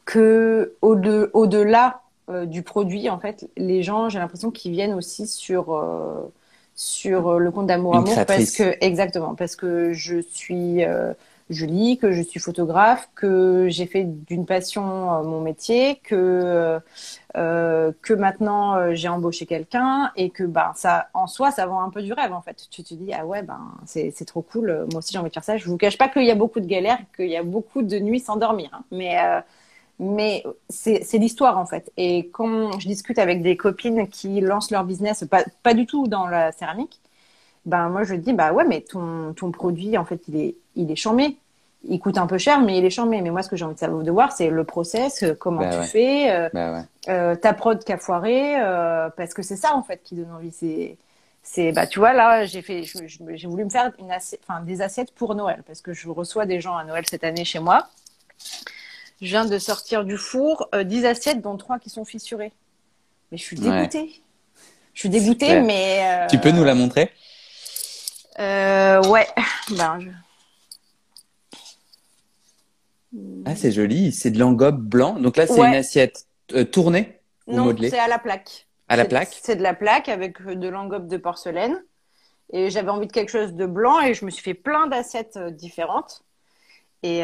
que au-delà euh, du produit, en fait, les gens, j'ai l'impression qu'ils viennent aussi sur, euh, sur le compte d'amour amour parce que, exactement, parce que je suis, je lis, que je suis photographe, que j'ai fait d'une passion euh, mon métier, que euh, euh que maintenant j'ai embauché quelqu'un et que bah ça en soi ça vend un peu du rêve en fait. Tu te dis ah ouais ben c'est c'est trop cool, moi aussi j'ai envie de faire ça. Je vous cache pas qu'il y a beaucoup de galères, qu'il y a beaucoup de nuits sans dormir, hein. mais mais c'est c'est l'histoire en fait. Et quand je discute avec des copines qui lancent leur business, pas pas du tout dans la céramique ben moi je dis bah ouais mais ton ton produit en fait il est il est chambé. Il coûte un peu cher mais il est chambé. Mais moi ce que j'ai envie de savoir de voir c'est le process euh, comment bah tu fais euh, bah euh, ta prod qui a foiré euh, parce que c'est ça en fait qui donne envie. C'est c'est bah tu vois là j'ai fait j'ai voulu me faire une assiette, enfin des assiettes pour Noël parce que je reçois des gens à Noël cette année chez moi. Je viens de sortir du four 10 assiettes dont 3 qui sont fissurées. Mais je suis dégoûtée. Je suis dégoûtée mais tu peux nous la montrer? euh, ouais. Ben, Ah, c'est joli. C'est de l'engobe blanc. Donc là, c'est une assiette euh, tournée ou non, c'est à la plaque. À la plaque C'est de la plaque avec euh, de l'engobe de porcelaine. Et j'avais envie de quelque chose de blanc et je me suis fait plein d'assiettes euh, différentes. Et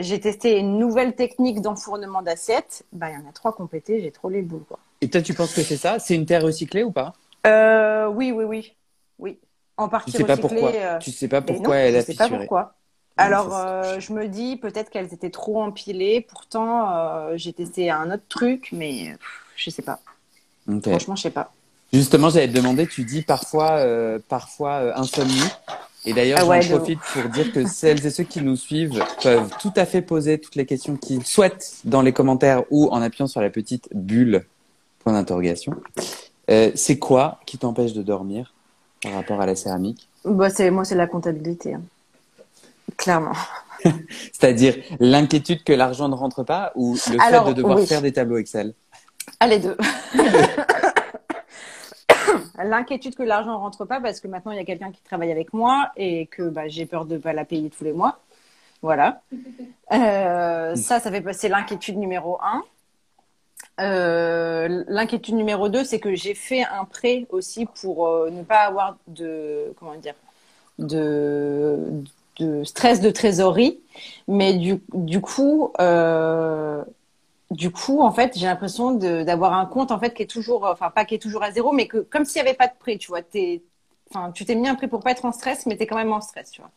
j'ai testé une nouvelle technique d'enfournement d'assiettes. Ben, il y en a trois complétées. J'ai trop les boules. Quoi. Et toi, tu penses que c'est ça? C'est une terre recyclée ou pas? Oui, oui, oui. Oui en partie tu sais pas pourquoi. Euh, tu sais pas pourquoi elle a fissuré. Je sais pas pourquoi. Alors, euh, je me dis peut-être qu'elles étaient trop empilées. Pourtant, euh, j'ai testé un autre truc, mais je sais pas. Franchement, je sais pas. Justement, j'allais te demander, tu dis parfois, parfois insomnie. Et d'ailleurs, ah j'en profite pour dire que celles et ceux qui nous suivent peuvent tout à fait poser toutes les questions qu'ils souhaitent dans les commentaires ou en appuyant sur la petite bulle point d'interrogation. c'est quoi qui t'empêche de dormir par rapport à la céramique? Bah, Moi, c'est la comptabilité. Hein. Clairement. C'est-à-dire l'inquiétude que l'argent ne rentre pas ou le fait de devoir faire des tableaux Excel? Ah, les deux. L'inquiétude que l'argent ne rentre pas parce que maintenant il y a quelqu'un qui travaille avec moi et que bah, j'ai peur de ne pas la payer tous les mois. Voilà. Euh, ça, ça fait passer l'inquiétude numéro un. Euh, l'inquiétude numéro 2, c'est que j'ai fait un prêt aussi pour euh, ne pas avoir de comment dire de, de stress de trésorerie, mais du, du coup euh, du coup en fait j'ai l'impression d'avoir un compte en fait qui est toujours enfin pas qui est toujours à zéro, mais que comme s'il n'y avait pas de prêt, tu vois, enfin tu t'es mis un prêt pour pas être en stress, mais tu es quand même en stress, tu vois,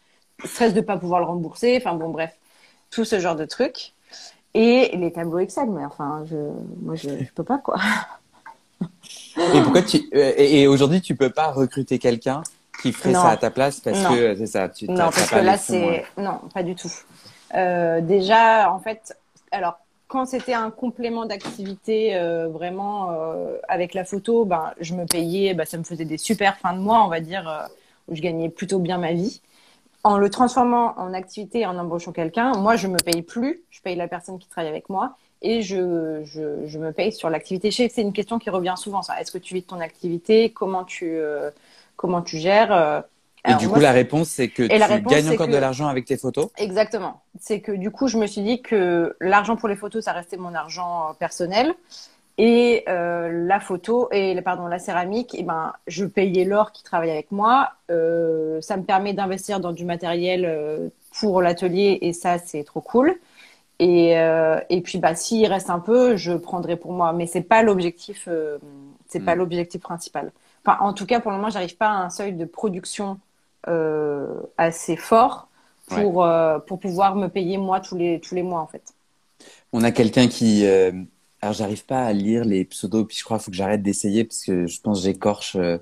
stress de pas pouvoir le rembourser, enfin bon bref, tout ce genre de trucs. Et les tableaux Excel, mais enfin, je, moi, je, je peux pas, quoi. Et pourquoi tu, euh, et, aujourd'hui, tu peux pas recruter quelqu'un qui ferait ça à ta place parce que c'est ça, tu Non, parce que là, c'est, non, pas du tout. Euh, déjà, en fait, alors, quand c'était un complément d'activité euh, vraiment euh, avec la photo, ben, je me payais, ben, ça me faisait des super fins de mois, on va dire, où je gagnais plutôt bien ma vie en le transformant en activité en embauchant quelqu'un, moi, je me paye plus, je paye la personne qui travaille avec moi. et je, je, je me paye sur l'activité. C'est une question qui revient souvent, ça. Est-ce que tu vis de ton activité? Comment tu, comment tu gères euh? Et du coup, la réponse, c'est que tu gagnes encore de l'argent avec tes photos Exactement. C'est que du coup, je me suis dit que l'argent pour les photos, ça restait mon argent personnel. Et euh, la photo et pardon la céramique, et eh ben je payais l'or qui travaille avec moi. Euh, ça me permet d'investir dans du matériel euh, pour l'atelier et ça c'est trop cool. Et, euh, et puis bah s'il reste un peu, je prendrai pour moi. Mais c'est pas l'objectif, euh, c'est pas hmm. l'objectif principal. Enfin en tout cas pour le moment j'arrive pas à un seuil de production assez fort pour pour pouvoir me payer moi tous les tous les mois en fait. On a quelqu'un qui alors, j'arrive pas à lire les pseudos, puis je crois qu'il faut que j'arrête d'essayer parce que je pense que j'écorche. Euh,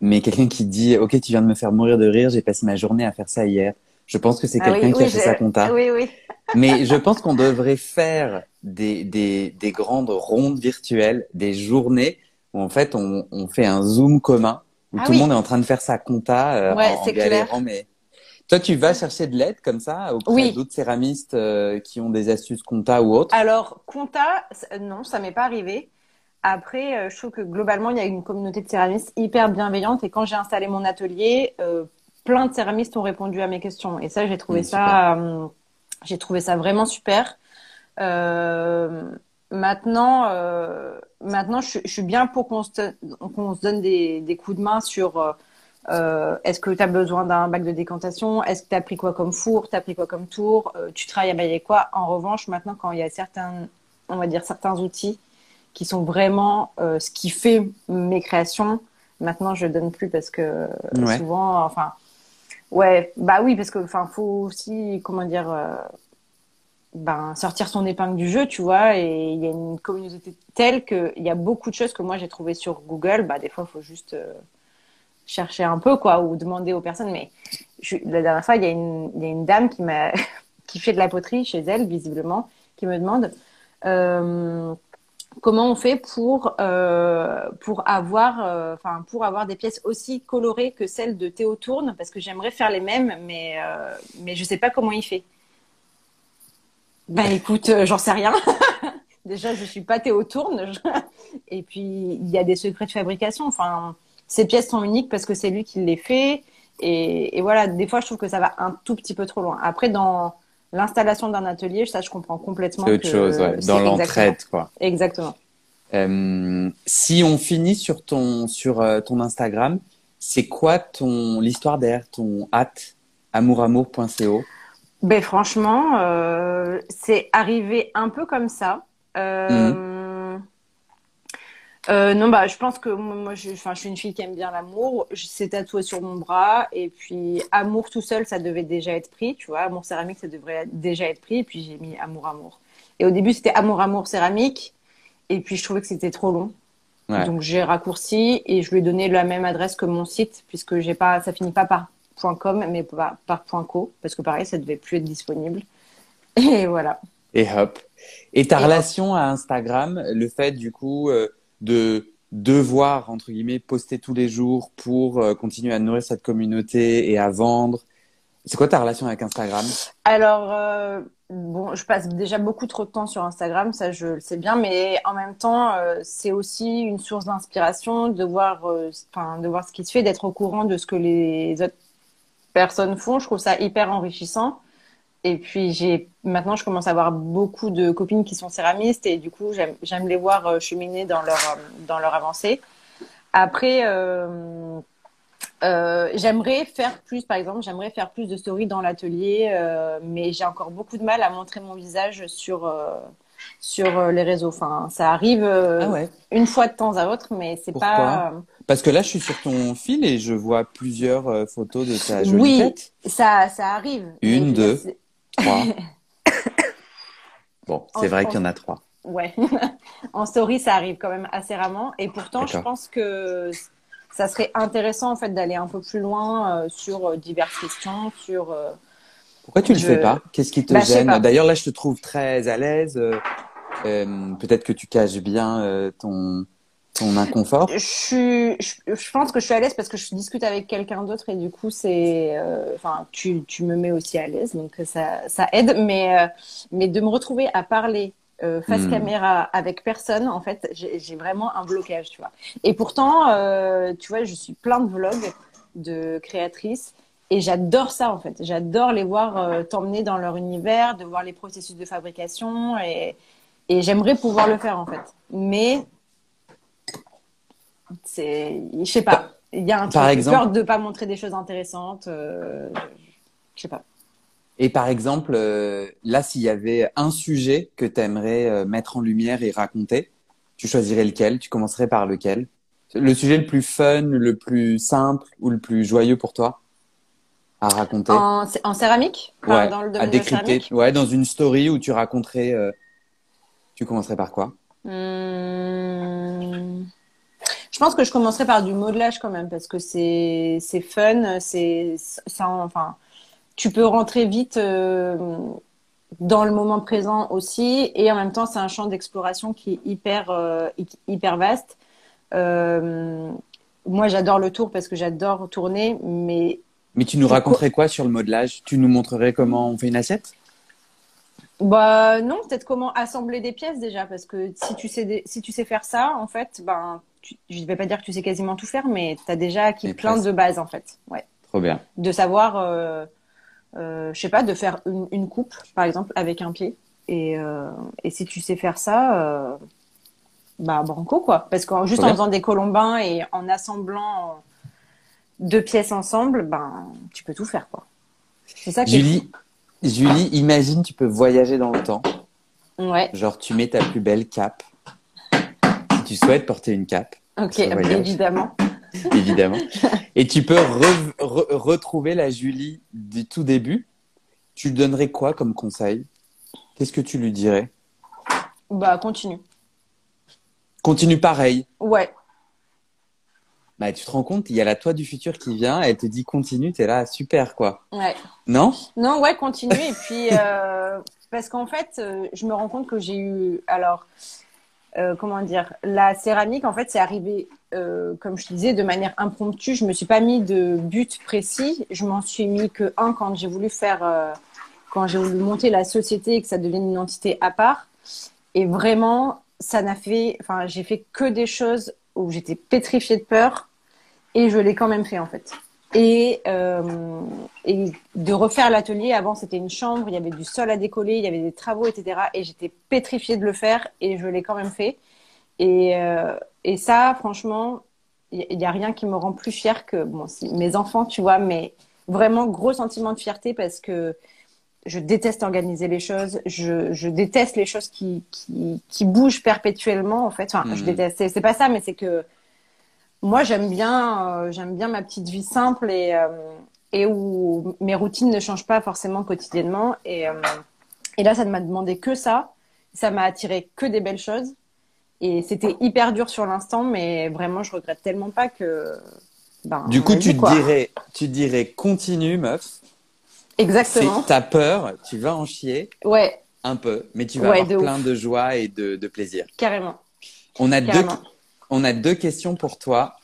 mais quelqu'un qui dit Ok, tu viens de me faire mourir de rire, j'ai passé ma journée à faire ça hier. Je pense que c'est ah quelqu'un qui a fait sa compta. Oui, oui. mais je pense qu'on devrait faire des, des, des grandes rondes virtuelles, des journées où en fait on, on fait un Zoom commun où ah tout le monde est en train de faire sa compta euh, ouais, en, galérant, mais toi, tu vas chercher de l'aide comme ça auprès d'autres céramistes euh, qui ont des astuces compta ou autres? Alors, compta, non, ça m'est pas arrivé. Après, euh, je trouve que globalement, il y a une communauté de céramistes hyper bienveillante. Et quand j'ai installé mon atelier, euh, plein de céramistes ont répondu à mes questions. Et ça, j'ai trouvé ça, j'ai trouvé ça vraiment super. Maintenant, maintenant, je, suis bien pour qu'on se, donne des, des, coups de main sur euh, est-ce que tu as besoin d'un bac de décantation? Est-ce que tu as pris quoi comme four? Tu as pris quoi comme tour? Euh, Tu travailles à bailler quoi? En revanche, maintenant, quand il y a certains, on va dire, certains outils qui sont vraiment euh, ce qui fait mes créations, maintenant, je donne plus parce que souvent, enfin, ouais, bah oui, parce que, enfin, faut aussi, comment dire, ben, sortir son épingle du jeu, tu vois, et il y a une communauté telle qu'il y a beaucoup de choses que moi j'ai trouvées sur Google, bah, des fois, il faut juste chercher un peu, quoi, ou demander aux personnes. Mais la dernière fois, il y, a une, dame qui m'a qui fait de la poterie chez elle, visiblement, qui me demande euh, comment on fait pour euh, pour avoir euh, pour avoir des pièces aussi colorées que celles de Théo Tourne, parce que j'aimerais faire les mêmes, mais euh, mais je sais pas comment il fait. Ben écoute, euh, j'en sais rien. Déjà, je suis pas Théo Tourne. Et puis, il y a des secrets de fabrication. Enfin, ces pièces sont uniques parce que c'est lui qui les fait. Et, voilà, des fois, je trouve que ça va un tout petit peu trop loin. Après, dans l'installation d'un atelier, ça, je comprends complètement. C'est autre chose, dans l'entraide, quoi. Exactement. Euh, si on finit sur ton sur euh, ton Instagram, c'est quoi ton l'histoire derrière ton hâte amouramour.co Ben franchement, euh, c'est arrivé un peu comme ça. Euh, mhm. Euh, non, bah, je pense que moi, je, je suis une fille qui aime bien l'amour. C'est tatoué sur mon bras. Et puis, amour tout seul, ça devait déjà être pris. Tu vois, amour céramique, ça devrait déjà être pris. Et puis, j'ai mis amour, amour. Et au début, c'était amour, amour céramique. Et puis, je trouvais que c'était trop long. Donc, j'ai raccourci et je lui ai donné la même adresse que mon site, puisque j'ai pas, ça finit pas par .com, mais par, par .co, parce que pareil, ça devait plus être disponible. Et voilà. Et hop. Et ta relation à Instagram, le fait, du coup, euh, de devoir, entre guillemets, poster tous les jours pour euh, continuer à nourrir cette communauté et à vendre. C'est quoi ta relation avec Instagram? Alors, euh, bon, je passe déjà beaucoup trop de temps sur Instagram, ça je le sais bien, mais en même temps, euh, c'est aussi une source d'inspiration de voir, enfin, de voir ce qui se fait, d'être au courant de ce que les autres personnes font. Je trouve ça hyper enrichissant. Et puis j'ai maintenant je commence à avoir beaucoup de copines qui sont céramistes et du coup j'aime les voir euh, cheminer dans leur euh, dans leur avancée. Après euh, euh, j'aimerais faire plus, par exemple, j'aimerais faire plus de stories dans l'atelier, euh, mais j'ai encore beaucoup de mal à montrer mon visage sur sur les réseaux. Enfin, ça arrive ah ouais. une fois de temps à autre, mais c'est pas. Parce que là, je suis sur ton fil et je vois plusieurs photos de ta jolie oui, tête. Oui, ça ça arrive. Une, deux. Trois. bon, c'est vrai qu'il y en a trois. Ouais. en story, ça arrive quand même assez rarement. Et pourtant, je pense que ça serait intéressant en fait d'aller un peu plus loin euh, sur euh, diverses questions, sur. Euh, Pourquoi tu ne le fais pas? Qu'est-ce qui te bah, gêne? D'ailleurs, là, je te trouve très à l'aise. Peut-être que tu caches bien ton ton inconfort? Je, suis, je, pense que je suis à l'aise parce que je discute avec quelqu'un d'autre et du coup c'est euh, tu, tu me mets aussi à l'aise donc ça, ça aide mais euh, mais de me retrouver à parler euh, face Hmm. caméra avec personne, en fait, j'ai vraiment un blocage, tu vois. Et pourtant, tu vois, je suis plein de vlogs de créatrices et j'adore ça, en fait. J'adore les voir t'emmener dans leur univers, de voir les processus de fabrication et, et j'aimerais pouvoir le faire, en fait. Mais c'est, je sais pas, il y a un truc, exemple- peur de pas montrer des choses intéressantes. euh, je sais pas. Et par exemple, euh, là, s'il y avait un sujet que tu aimerais mettre en lumière et raconter, tu choisirais lequel? Tu commencerais par lequel? Le sujet le plus fun, le plus simple ou le plus joyeux pour toi à raconter? En, en céramique, Enfin, Ouais, dans le à domaine décrypter. Ouais, dans une story où tu raconterais. euh, Tu commencerais par quoi? Hum, Je pense que je commencerai par du modelage quand même parce que c'est c'est fun, c'est ça enfin tu peux rentrer vite euh, dans le moment présent aussi et en même temps c'est un champ d'exploration qui est hyper euh, hy- hyper vaste. Euh, moi j'adore le tour parce que j'adore tourner mais Mais tu nous raconterais quoi sur le modelage? Tu nous montrerais comment on fait une assiette? Bah non, peut-être comment assembler des pièces déjà, parce que si tu sais, si tu sais faire ça, en fait, ben, tu, je vais pas dire que tu sais quasiment tout faire, mais tu as déjà acquis plein presque. de bases en fait. Ouais. Trop bien. De savoir, euh, euh, je sais pas, de faire une, une coupe, par exemple, avec un pied. Et, euh, et si tu sais faire ça, euh, bah banco quoi. Parce que juste Trop en bien. faisant des colombins et en assemblant deux pièces ensemble, ben tu peux tout faire quoi. C'est ça qui est Julie, Julie, imagine tu peux voyager dans le temps. Ouais. Genre, tu mets ta plus belle cape. Tu souhaites porter une cape, Ok, évidemment. évidemment. Et tu peux re- re- retrouver la Julie du tout début. Tu lui donnerais quoi comme conseil? Qu'est-ce que tu lui dirais? Bah continue. Continue pareil. Ouais. Bah, tu te rends compte, il y a la toi du futur qui vient, elle te dit continue, t'es là, super quoi. Ouais. Non? Non, ouais, continue. Et puis, euh, parce qu'en fait, euh, je me rends compte que j'ai eu. Alors, euh, comment dire La céramique, en fait, c'est arrivé, euh, comme je te disais, de manière impromptue. Je me suis pas mis de but précis. Je m'en suis mis que un quand j'ai voulu faire. euh, quand j'ai voulu monter la société et que ça devienne une entité à part. Et vraiment, ça n'a fait. Enfin, j'ai fait que des choses où j'étais pétrifiée de peur. Et je l'ai quand même fait, en fait. Et, euh, et de refaire l'atelier. Avant, c'était une chambre, il y avait du sol à décoller, il y avait des travaux, etc. Et j'étais pétrifiée de le faire et je l'ai quand même fait. Et, euh, et ça, franchement, il n'y a rien qui me rend plus fière que bon, mes enfants, tu vois, mais vraiment gros sentiment de fierté parce que je déteste organiser les choses, je, je déteste les choses qui, qui, qui bougent perpétuellement, en fait. Enfin, je Mhm. déteste, c'est pas ça, mais c'est que moi, j'aime bien, euh, j'aime bien ma petite vie simple et, euh, et où mes routines ne changent pas forcément quotidiennement. Et, euh, et là, ça ne m'a demandé que ça. Ça m'a attiré que des belles choses. Et c'était hyper dur sur l'instant, mais vraiment, je regrette tellement pas que. Ben, Du coup, tu quoi. dirais, tu dirais continue, meuf. Exactement. T'as peur, tu vas en chier Ouais, un peu, mais tu vas Ouais, avoir de ouf. plein de joie et de, de plaisir. carrément. On a deux, Carrément. On a deux questions pour toi.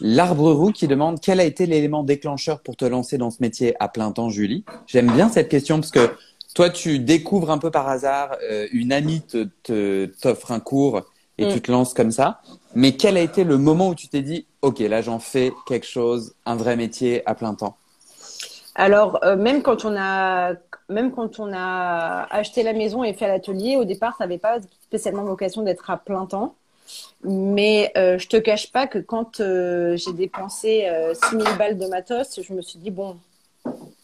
L'arbre roux qui demande quel a été l'élément déclencheur pour te lancer dans ce métier à plein temps, Julie? J'aime bien cette question parce que toi, tu découvres un peu par hasard, euh, une amie te, te- t'offre un cours et Mm. tu te lances comme ça. Mais quel a été le moment où tu t'es dit, OK, là, j'en fais quelque chose, un vrai métier à plein temps? Alors, euh, même quand on a, même quand on a acheté la maison et fait l'atelier, au départ, ça n'avait pas spécialement vocation d'être à plein temps. Mais euh, je te cache pas que quand euh, j'ai dépensé euh, 6000 balles de matos, je me suis dit, bon,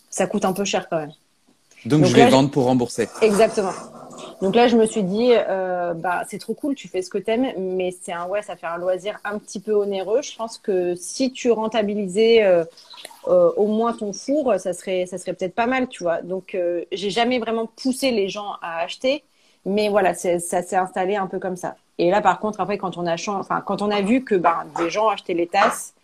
ça coûte un peu cher quand même. Donc, Donc je vais vendre pour rembourser. Exactement. Donc là, je me suis dit, euh, bah, c'est trop cool, tu fais ce que t'aimes, mais c'est un, ouais, ça fait un loisir un petit peu onéreux. Je pense que si tu rentabilisais euh, au moins ton four, ça serait, ça serait peut-être pas mal, tu vois. Donc, j'ai jamais vraiment poussé les gens à acheter, mais voilà, ça s'est installé un peu comme ça. Et là, par contre, après, quand on a, enfin, quand on a vu que bah, des gens achetaient les tasses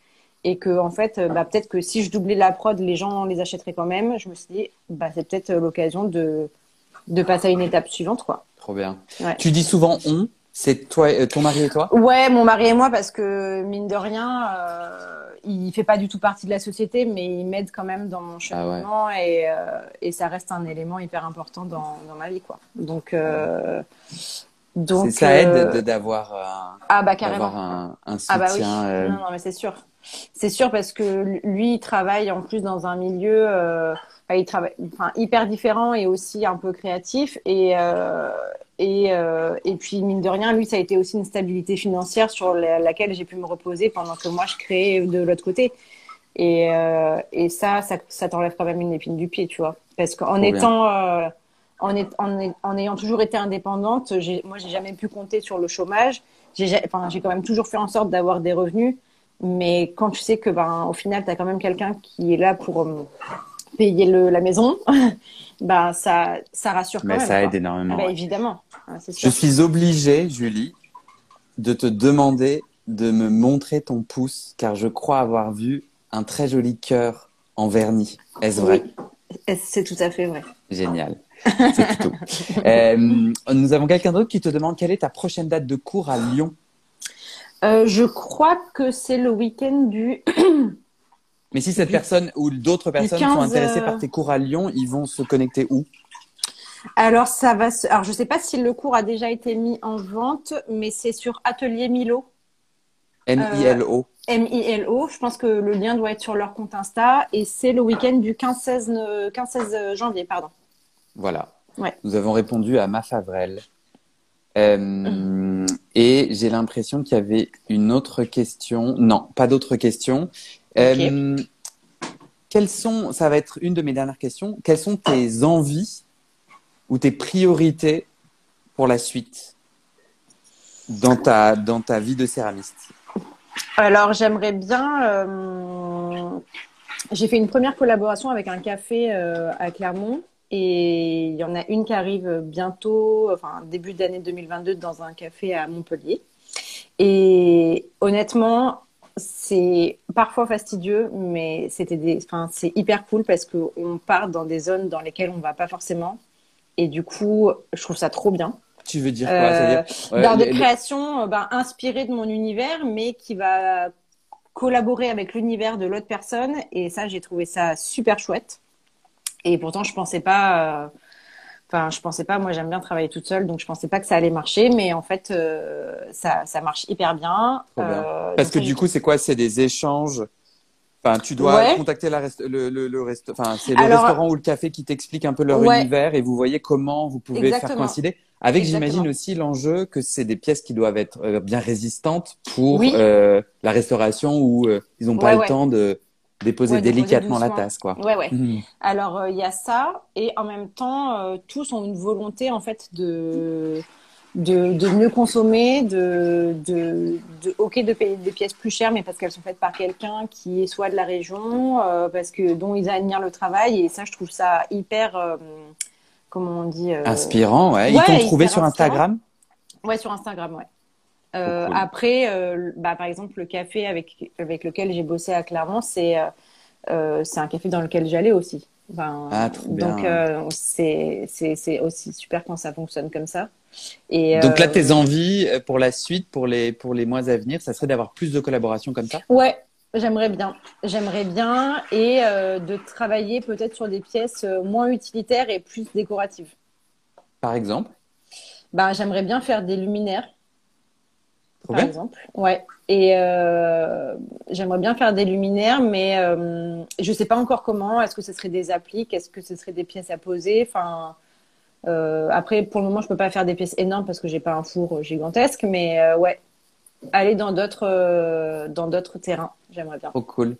et que en fait, euh, bah, peut-être que si je doublais la prod, les gens les achèteraient quand même, je me suis dit, bah, c'est peut-être euh, l'occasion de de passer à une étape suivante, quoi. Trop bien. Ouais. Tu dis souvent on? C'est toi, euh, ton mari et toi? Ouais, mon mari et moi, parce que mine de rien, euh, il fait pas du tout partie de la société, mais il m'aide quand même dans mon cheminement et, euh, et ça reste un élément hyper important dans, dans ma vie, quoi. Donc, euh, donc ça aide d'avoir un, ah bah carrément un, un soutien. Ah bah oui. Non, non, mais c'est sûr. C'est sûr parce que lui, il travaille en plus dans un milieu il travaille, enfin, hyper différent et aussi un peu créatif. Et, euh, et, euh, et puis, mine de rien, lui, ça a été aussi une stabilité financière sur laquelle j'ai pu me reposer pendant que moi, je créais de l'autre côté. Et, euh, et ça, ça, ça t'enlève quand même une épine du pied, tu vois. Parce qu'en étant, en, est, en, en, ayant toujours été indépendante, moi, j'ai jamais pu compter sur le chômage. J'ai enfin, quand même toujours fait en sorte d'avoir des revenus. Mais quand tu sais que, ben, au final, tu as quand même quelqu'un qui est là pour payer le, la maison, bah ça, ça rassure quand Mais même. Ça aide énormément. Bah, Évidemment. Je suis obligée, Julie, de te demander de me montrer ton pouce, car je crois avoir vu un très joli cœur en vernis. Est-ce vrai? C'est tout à fait vrai. Génial. C'est tout. euh, nous avons quelqu'un d'autre qui te demande quelle est ta prochaine date de cours à Lyon? Euh, je crois que c'est le week-end du Mais si cette personne ou d'autres personnes sont intéressées par tes cours à Lyon, ils vont se connecter où? Alors ça va. Se... Alors je sais pas si le cours a déjà été mis en vente, mais c'est sur Atelier Milo. M-I-L-O. Euh, M-I-L-O. Je pense que le lien doit être sur leur compte Insta et c'est le week-end du 15-16 janvier, pardon. Voilà. Ouais. Nous avons répondu à Ma Favrel. Euh, et j'ai l'impression qu'il y avait une autre question. Non, pas d'autres questions. Euh, quelles sont, ça va être une de mes dernières questions, quelles sont tes envies ou tes priorités pour la suite dans ta, dans ta vie de céramiste? Alors, j'aimerais bien. Euh, j'ai fait une première collaboration avec un café euh, à Clermont. Et il y en a une qui arrive bientôt, enfin début d'année 2022, dans un café à Montpellier. Et honnêtement, c'est parfois fastidieux, mais c'était des, enfin, c'est hyper cool parce qu'on part dans des zones dans lesquelles on va pas forcément. Et du coup, je trouve ça trop bien. Tu veux dire quoi euh, ouais, Dans des créations euh, ben, inspirées de mon univers, mais qui va collaborer avec l'univers de l'autre personne. Et ça, j'ai trouvé ça super chouette. Et pourtant, je pensais pas. Euh, Enfin, je pensais pas. Moi, j'aime bien travailler toute seule, donc je pensais pas que ça allait marcher. Mais en fait, euh, ça, ça marche hyper bien. Euh, Parce que du coup, c'est quoi? C'est des échanges? Enfin, tu dois contacter la rest... le, le, le rest... enfin, le restaurant ou le café qui t'explique un peu leur univers et vous voyez comment vous pouvez faire coïncider. Avec, j'imagine aussi l'enjeu que c'est des pièces qui doivent être bien résistantes pour euh, la restauration où euh, ils n'ont pas le temps de déposer délicatement la tasse, quoi. Ouais, ouais. Mhm. Alors, euh, il y a ça, et en même temps, euh, tous ont une volonté, en fait, de, de, de mieux consommer, de, de, de, ok, de payer des pièces plus chères, mais parce qu'elles sont faites par quelqu'un qui est soit de la région, euh, parce que dont ils admirent le travail, et ça, je trouve ça hyper, comment on dit Inspirant, ouais. Ils t'ont trouvé sur Instagram? Ouais, sur Instagram, ouais. Euh, Après, euh, bah, par exemple, le café avec, avec lequel j'ai bossé à Clermont, c'est euh, c'est un café dans lequel j'allais aussi. Enfin, ah, donc, c'est aussi super quand ça fonctionne comme ça. Et, donc là, tes envies pour la suite, pour les, pour les mois à venir, ça serait d'avoir plus de collaborations comme ça? Ouais, J'aimerais bien, j'aimerais bien, et de travailler peut-être sur des pièces moins utilitaires et plus décoratives. Par exemple? Bah, J'aimerais bien faire des luminaires par exemple. Ouais. Et euh, j'aimerais bien faire des luminaires, mais euh, je sais pas encore comment. Est-ce que ce serait des appliques? Est-ce que ce serait des pièces à poser? Enfin, euh, après, pour le moment, je peux pas faire des pièces énormes parce que j'ai pas un four gigantesque, mais ouais, aller dans d'autres dans d'autres terrains, j'aimerais bien. Trop cool.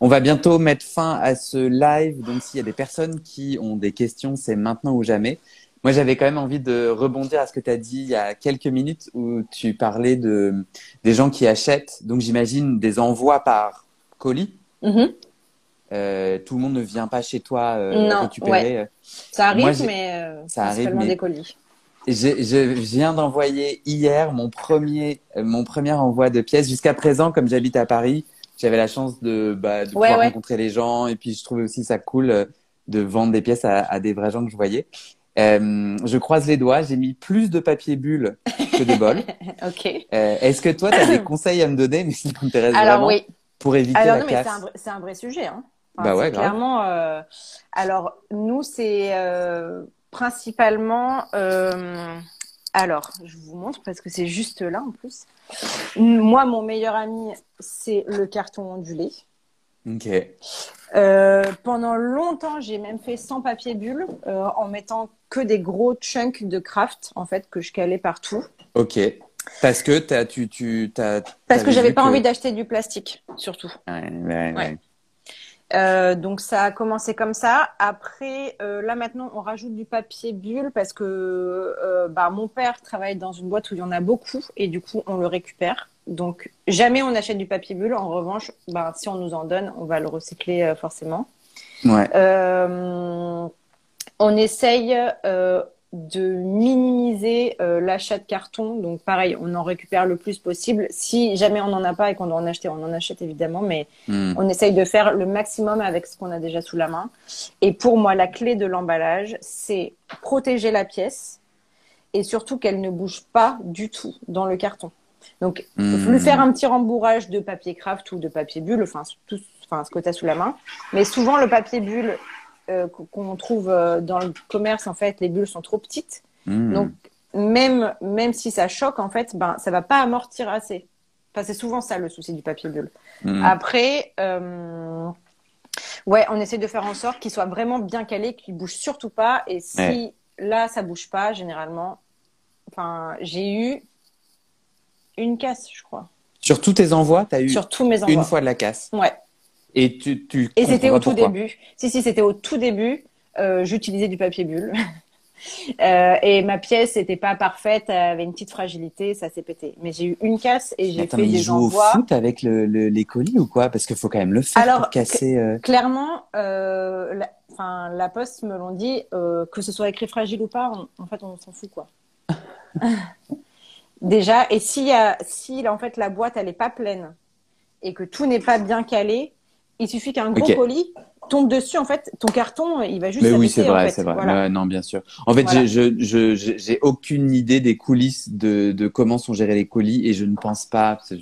On va bientôt mettre fin à ce live. Donc, s'il y a des personnes qui ont des questions, c'est maintenant ou jamais. Moi, j'avais quand même envie de rebondir à ce que tu as dit il y a quelques minutes où tu parlais de des gens qui achètent. Donc, j'imagine des envois par colis. Mm-hmm. Euh, tout le monde ne vient pas chez toi euh, non, récupérer. Ouais. Ça arrive, mais euh, ça arrive, mais... des colis. Je, viens d'envoyer hier mon premier mon premier envoi de pièces. Jusqu'à présent, comme j'habite à Paris, j'avais la chance de, bah, de pouvoir rencontrer les gens et puis je trouvais aussi ça cool de vendre des pièces à, à des vrais gens que je voyais. Euh, je croise les doigts. J'ai mis plus de papier bulle que de bol. ok. Euh, Est-ce que toi, tu as des conseils à me donner, mais ça m'intéresse vraiment, oui. pour éviter Alors la non, mais casse c'est un, vrai- c'est un vrai sujet. Hein. Enfin, Bah ouais, clairement. euh, Alors nous, c'est principalement. Alors, je vous montre parce que c'est juste là en plus. Moi, mon meilleur ami, c'est le carton ondulé. Ok. Euh, pendant longtemps, j'ai même fait sans papier bulle, euh, en mettant que des gros chunks de craft, en fait, que je calais partout. Ok. Parce que t'as, tu, tu, t'as, Parce que j'avais pas que- envie d'acheter du plastique, surtout. Ouais, ouais, ouais. Ouais. Euh, donc ça a commencé comme ça. Après, euh, là maintenant, on rajoute du papier bulle parce que euh, bah, mon père travaille dans une boîte où il y en a beaucoup et du coup, on le récupère. Donc jamais on achète du papier bulle. En revanche, bah, si on nous en donne, on va le recycler euh, forcément. Ouais. Euh, on essaye euh, de minimiser euh, l'achat de carton. Donc pareil, on en récupère le plus possible. Si jamais on n'en a pas et qu'on doit en acheter, on en achète évidemment, mais Hmm. on essaye de faire le maximum avec ce qu'on a déjà sous la main. Et pour moi, la clé de l'emballage, c'est protéger la pièce et surtout qu'elle ne bouge pas du tout dans le carton. Donc, Hmm. lui faire un petit rembourrage de papier craft ou de papier bulle, enfin, tout, enfin ce que tu as sous la main. Mais souvent, le papier bulle euh, qu'on trouve euh, dans le commerce, en fait, les bulles sont trop petites. Hmm. Donc, même, même si ça choque, en fait, ben, ça va pas amortir assez. Enfin, c'est souvent ça le souci du papier bulle. Hmm. Après, euh, ouais, on essaie de faire en sorte qu'il soit vraiment bien calé, qu'il bouge surtout pas. Et si Ouais. là, ça bouge pas, généralement, enfin, j'ai eu une casse, je crois, Sur tous tes envois, t'as eu sur tous mes envois. une fois de la casse. Ouais. Et tu, tu Et c'était au tout début. Si, si, c'était au tout début. Euh, J'utilisais du papier bulle. Euh, et ma pièce n'était pas parfaite, elle avait une petite fragilité, ça s'est pété. Mais j'ai eu une casse et j'ai fait mais des jouent envois. au foot avec le, le- les colis ou quoi? Parce qu'il faut quand même le faire Alors, pour casser. euh, Clairement, euh, la, enfin, la Poste me l'ont dit, euh, que ce soit écrit fragile ou pas, on- en fait, on s'en fout quoi. Déjà, et si, si en fait la boîte elle est pas pleine et que tout n'est pas bien calé, il suffit qu'un gros colis tombe dessus. En fait, ton carton, il va juste. Mais oui, c'est en vrai, fait. c'est vrai. Voilà. Ouais, non, bien sûr. En fait, Voilà. j'ai- je, je, aucune idée des coulisses de, de comment sont gérés les colis et je ne pense pas. parce que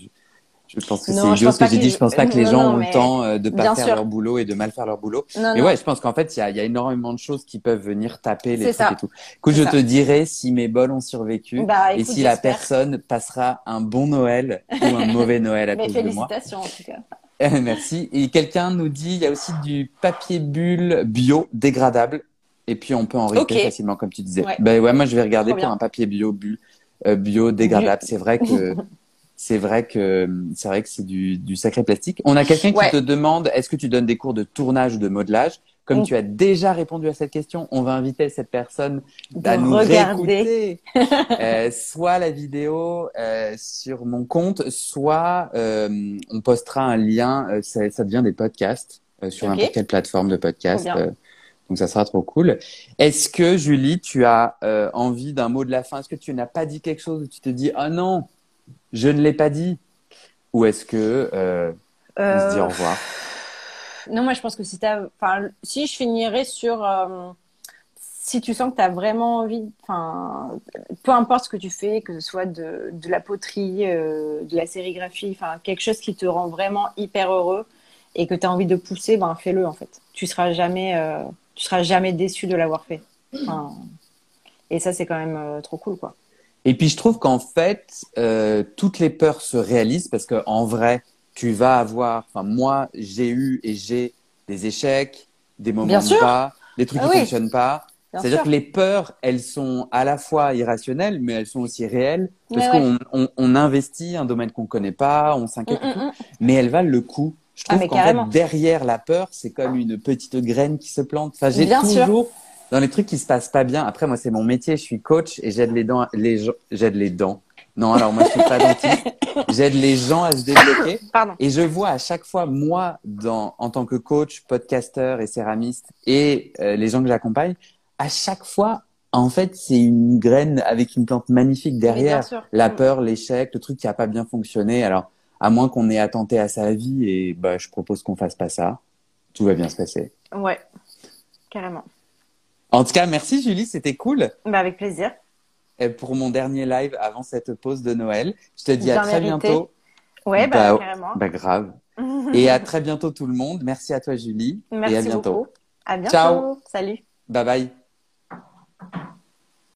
Je, pense que c'est idiot ce que j'ai dit. Je pense pas que les non, gens non, ont le temps euh, de pas bien faire sûr. leur boulot et de mal faire leur boulot. Non, Mais ouais, je pense qu'en fait, il y a, y a énormément de choses qui peuvent venir taper les trucs ça. et tout. Écoute, je ça. te dirai si mes bols ont survécu Bah, et si la personne passera un bon Noël ou un mauvais Noël à Mais cause de moi. félicitations en tout cas. Euh, Merci. Et quelqu'un nous dit, il y a aussi du papier bulle bio dégradable. Et puis, on peut en ripper Ok. facilement, comme tu disais. Ouais. Ben ouais, moi, je vais regarder pour un papier bio, bu- euh, bio dégradable. C'est vrai que, c'est vrai que, c'est vrai que c'est du, du sacré plastique. On a quelqu'un qui Ouais. te demande, est-ce que tu donnes des cours de tournage ou de modelage? Comme Mm. tu as déjà répondu à cette question, on va inviter cette personne De à nous regarder. Euh, soit la vidéo euh, sur mon compte, soit euh, on postera un lien. euh, ça, ça devient des podcasts euh, sur Ok. n'importe quelle plateforme de podcast. Euh, donc ça sera trop cool. Est-ce que Julie, tu as euh, envie d'un mot de la fin? Est-ce que tu n'as pas dit quelque chose où tu te dis ah non, je ne l'ai pas dit Ou est-ce que euh, on se dit Euh, au revoir? Non, moi je pense que si enfin, si je finirais sur, euh, si tu sens que tu as vraiment envie, enfin, peu importe ce que tu fais, que ce soit de, de la poterie, euh, de la sérigraphie, enfin, quelque chose qui te rend vraiment hyper heureux et que tu as envie de pousser, ben fais-le en fait. Tu seras jamais, euh, tu seras jamais déçu de l'avoir fait. Enfin, et ça c'est quand même euh, trop cool quoi. Et puis je trouve qu'en fait, euh, toutes les peurs se réalisent parce que en vrai, tu vas avoir. Enfin, moi, j'ai eu et j'ai des échecs, des moments de bas, des trucs Ah qui oui. fonctionnent pas. C'est-à-dire que les peurs, elles sont à la fois irrationnelles, mais elles sont aussi réelles parce ouais. qu'on on, on investit un domaine qu'on connaît pas, on s'inquiète, Mm, et tout, mm, mm. mais elles valent le coup. Je Ah, trouve qu'en fait, derrière la peur, c'est comme une petite graine qui se plante. Enfin, j'ai Bien sûr. Dans les trucs qui se passent pas bien. Après, moi, c'est mon métier. Je suis coach et j'aide les dents, les gens, j'aide les dents. Non, alors moi, je suis pas dentiste. J'aide les gens à se débloquer. Pardon. Et je vois à chaque fois, moi, dans, en tant que coach, podcasteur et céramiste, et euh, les gens que j'accompagne, à chaque fois, en fait, c'est une graine avec une plante magnifique derrière. sûr. La Mm. peur, l'échec, le truc qui a pas bien fonctionné. Alors, à moins qu'on ait attenté à sa vie, et bah, je propose qu'on fasse pas ça. Tout va bien se passer. Ouais, carrément. En tout cas, merci Julie, c'était cool. Bah, avec plaisir. Et pour mon dernier live avant cette pause de Noël, je te dis à très mérité. bientôt. Ouais, bah, Bah, carrément. Bah grave. Et à très bientôt tout le monde. Merci à toi Julie. Merci et à bientôt. beaucoup. À bientôt. Ciao. Salut. Bye bye.